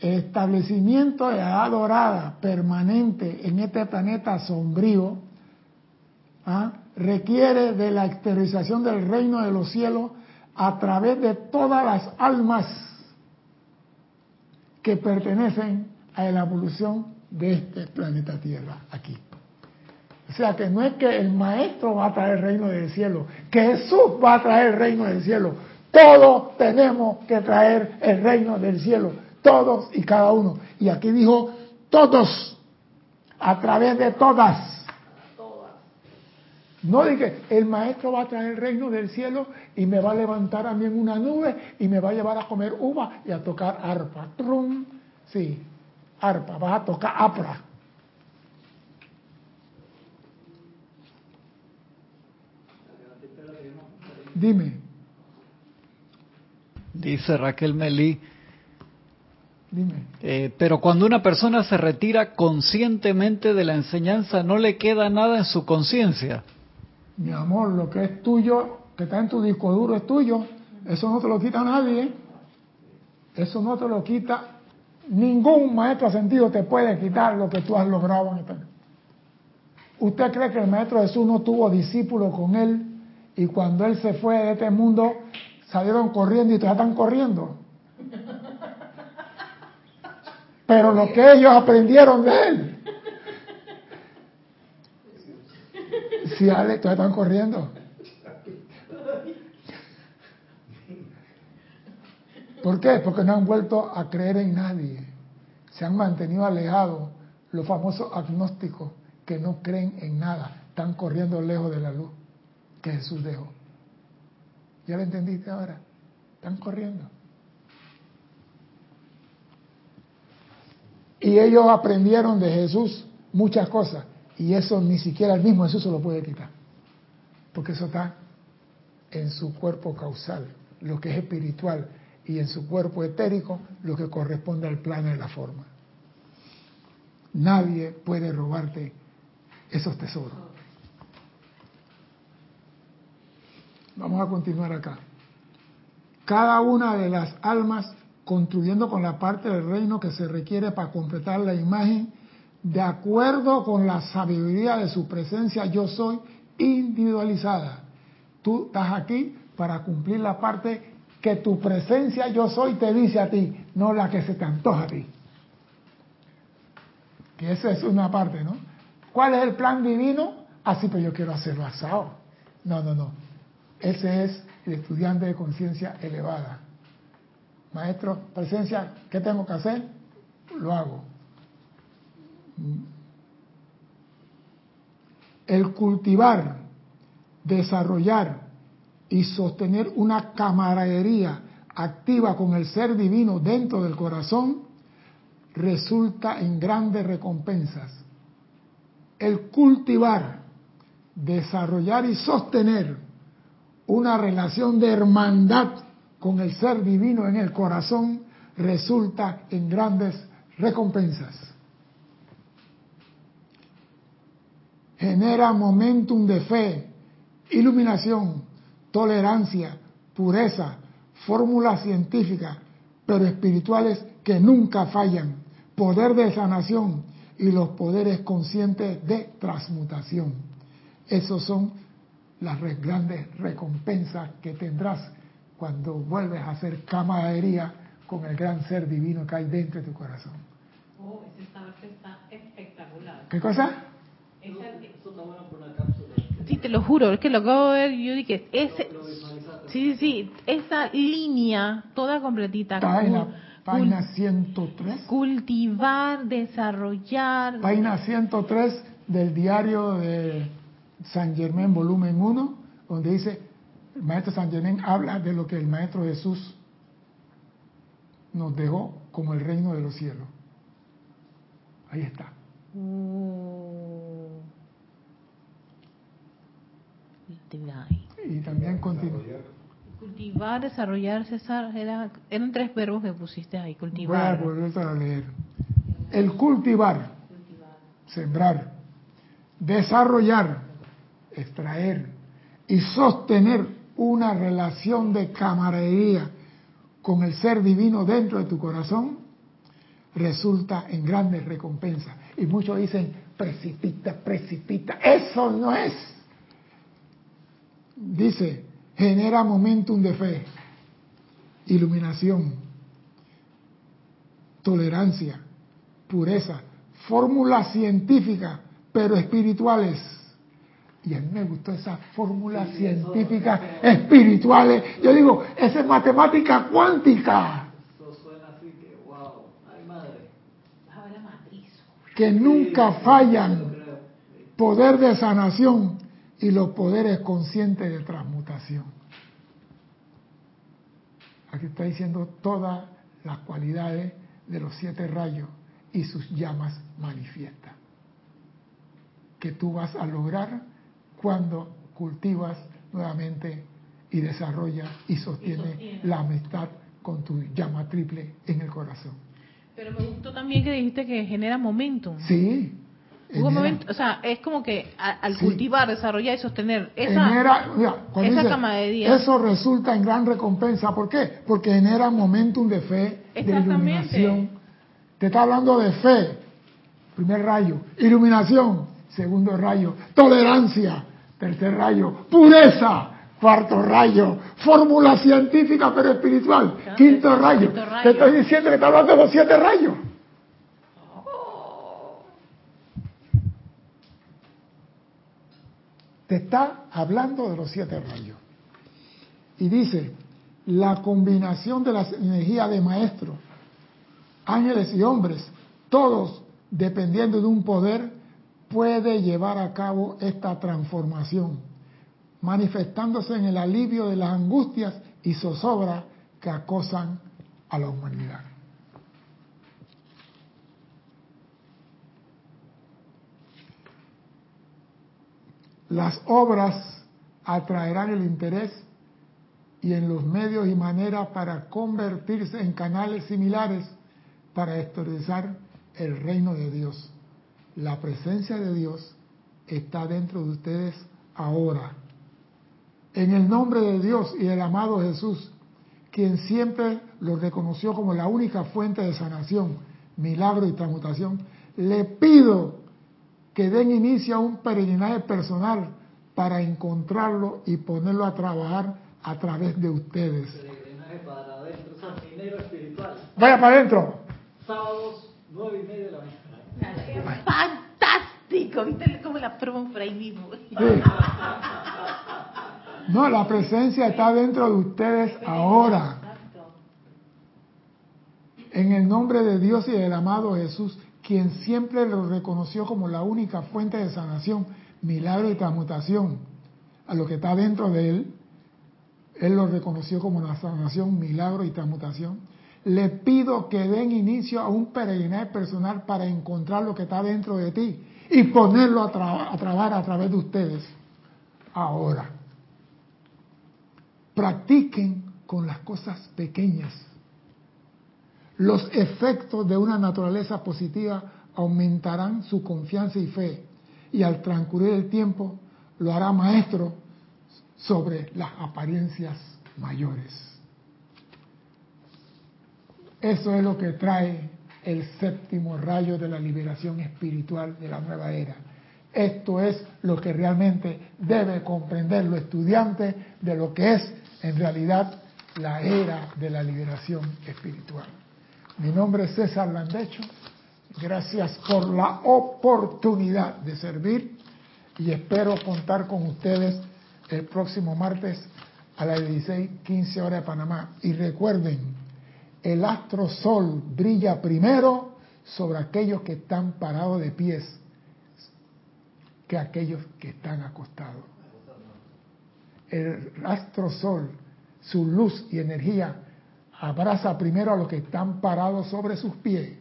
el establecimiento de la edad dorada permanente en este planeta sombrío ¿ah? requiere de la exteriorización del reino de los cielos a través de todas las almas que pertenecen a la evolución de este planeta Tierra aquí. O sea que no es que el maestro va a traer el reino del cielo, que Jesús va a traer el reino del cielo. Todos tenemos que traer el reino del cielo, todos y cada uno. Y aquí dijo todos, a través de todas. No dije, el maestro va a traer el reino del cielo y me va a levantar a mí en una nube y me va a llevar a comer uva y a tocar arpa. Trum, sí, arpa, vas a tocar apra. Dime, Dice Raquel Melí, dime. eh, pero cuando una persona se retira conscientemente de la enseñanza, no le queda nada en su conciencia. Mi amor, lo que es tuyo, que está en tu disco duro, es tuyo. Eso no te lo quita nadie. Eso no te lo quita. Ningún maestro ascendido te puede quitar lo que tú has logrado en esta. ¿Usted cree que el maestro Jesús no tuvo discípulos con él y cuando él se fue de este mundo salieron corriendo y todavía están corriendo? Pero lo que ellos aprendieron de él. Si Ale, todavía están corriendo. ¿Por qué? Porque no han vuelto a creer en nadie. Se han mantenido alejados los famosos agnósticos que no creen en nada. Están corriendo lejos de la luz que Jesús dejó. ¿Ya lo entendiste ahora? Están corriendo. Y ellos aprendieron de Jesús muchas cosas. Y eso ni siquiera el mismo Jesús se lo puede quitar. Porque eso está en su cuerpo causal, lo que es espiritual, y en su cuerpo etérico, lo que corresponde al plano de la forma. Nadie puede robarte esos tesoros. Vamos a continuar acá. Cada una de las almas contribuyendo con la parte del reino que se requiere para completar la imagen, de acuerdo con la sabiduría de su presencia, yo soy individualizada. Tú estás aquí para cumplir la parte que tu presencia yo soy te dice a ti, no la que se te antoja a ti. Que esa es una parte, ¿no? ¿Cuál es el plan divino? Así, pero yo quiero hacerlo asado. No, no, no. Ese es el estudiante de conciencia elevada. Maestro, presencia, ¿qué tengo que hacer? Lo hago. El cultivar, desarrollar y sostener una camaradería activa con el ser divino dentro del corazón resulta en grandes recompensas. El cultivar, desarrollar y sostener una relación de hermandad con el ser divino en el corazón resulta en grandes recompensas. Genera momentum de fe, iluminación, tolerancia, pureza, fórmulas científicas, pero espirituales que nunca fallan, poder de sanación y los poderes conscientes de transmutación. Esos son las grandes recompensas que tendrás cuando vuelves a hacer camaradería con el gran ser divino que hay dentro de tu corazón. Oh, ese está espectacular. ¿Qué cosa? Eso está bueno por una cápsula. Sí, te lo juro, es que lo acabo de ver y yo dije, ese, sí, sí, sí, esa línea toda completita. Está en la página cul- 103. cultivar, desarrollar. Página 103 del diario de San Germán, volumen 1, donde dice, el maestro San Germán habla de lo que el maestro Jesús nos dejó como el reino de los cielos. Ahí está. Cultivar. Y también continúa. Cultivar, desarrollar, César, era, eran tres verbos que pusiste ahí, Voy a cultivar. volver a leer. El cultivar, sembrar, desarrollar, extraer y sostener una relación de camaradería con el ser divino dentro de tu corazón resulta en grandes recompensas. Y muchos dicen, precipita, precipita. Eso no es. Dice, genera momentum de fe, iluminación, tolerancia, pureza, fórmulas científicas, pero espirituales. Y a mí me gustó esa fórmula Sí, científica eso- espirituales. Yo digo, esa es matemática cuántica, Eso suena así que, wow, ay madre. Matriz. que nunca Sí, fallan. Poder de sanación y los poderes conscientes de transmutación. Aquí está diciendo todas las cualidades de los siete rayos y sus llamas manifiestas. Que tú vas a lograr cuando cultivas nuevamente y desarrollas y sostienes sostienes. la amistad con tu llama triple en el corazón. Pero me gustó también que dijiste que genera momentum. Sí. Genera- momento, o sea, es como que a- al Sí. cultivar, desarrollar y sostener esa, genera, mira, esa dice, camaradería. Eso resulta en gran recompensa. ¿Por qué? Porque genera momentum de fe, de Exactamente. iluminación. Te está hablando de fe, primer rayo. Iluminación, segundo rayo. Tolerancia, tercer rayo. Pureza, cuarto rayo. Fórmula científica pero espiritual, Claro, quinto rayo. quinto rayo. Te estoy diciendo que está hablando de los siete rayos. te está hablando de los siete rayos. Y dice, la combinación de las energías de maestros, ángeles y hombres, todos dependiendo de un poder, puede llevar a cabo esta transformación, manifestándose en el alivio de las angustias y zozobra que acosan a la humanidad. Las obras atraerán el interés y en los medios y maneras para convertirse en canales similares para exteriorizar el reino de Dios. La presencia de Dios está dentro de ustedes ahora. En el nombre de Dios y del amado Jesús, quien siempre lo reconoció como la única fuente de sanación, milagro y transmutación, le pido que den inicio a un peregrinaje personal para encontrarlo y ponerlo a trabajar a través de ustedes. Peregrinaje para adentro, espiritual. Vaya para adentro. Sábados, nueve y media de la mañana. Fantástico, ¿viste cómo la por ahí mismo? No, la presencia está dentro de ustedes ahora. En el nombre de Dios y del amado Jesús, quien siempre lo reconoció como la única fuente de sanación, milagro y transmutación, a lo que está dentro de él, él lo reconoció como la sanación, milagro y transmutación. Le pido que den inicio a un peregrinaje personal para encontrar lo que está dentro de ti y ponerlo a, tra a trabajar a través de ustedes. Ahora, practiquen con las cosas pequeñas. Los efectos de una naturaleza positiva aumentarán su confianza y fe y al transcurrir el tiempo lo hará maestro sobre las apariencias mayores. Eso es lo que trae el séptimo rayo de la liberación espiritual de la nueva era. Esto es lo que realmente debe comprender los estudiantes de lo que es en realidad la era de la liberación espiritual. Mi nombre es César Landecho. Gracias por la oportunidad de servir y espero contar con ustedes el próximo martes a las 16:15 horas de Panamá. Y recuerden, el astro sol brilla primero sobre aquellos que están parados de pies que aquellos que están acostados. El astro sol, su luz y energía abraza primero a los que están parados sobre sus pies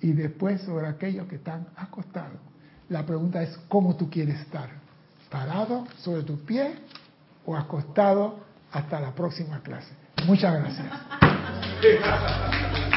y después sobre aquellos que están acostados. La pregunta es, ¿cómo tú quieres estar? ¿Parado sobre tus pies o acostado hasta la próxima clase? Muchas gracias. [laughs]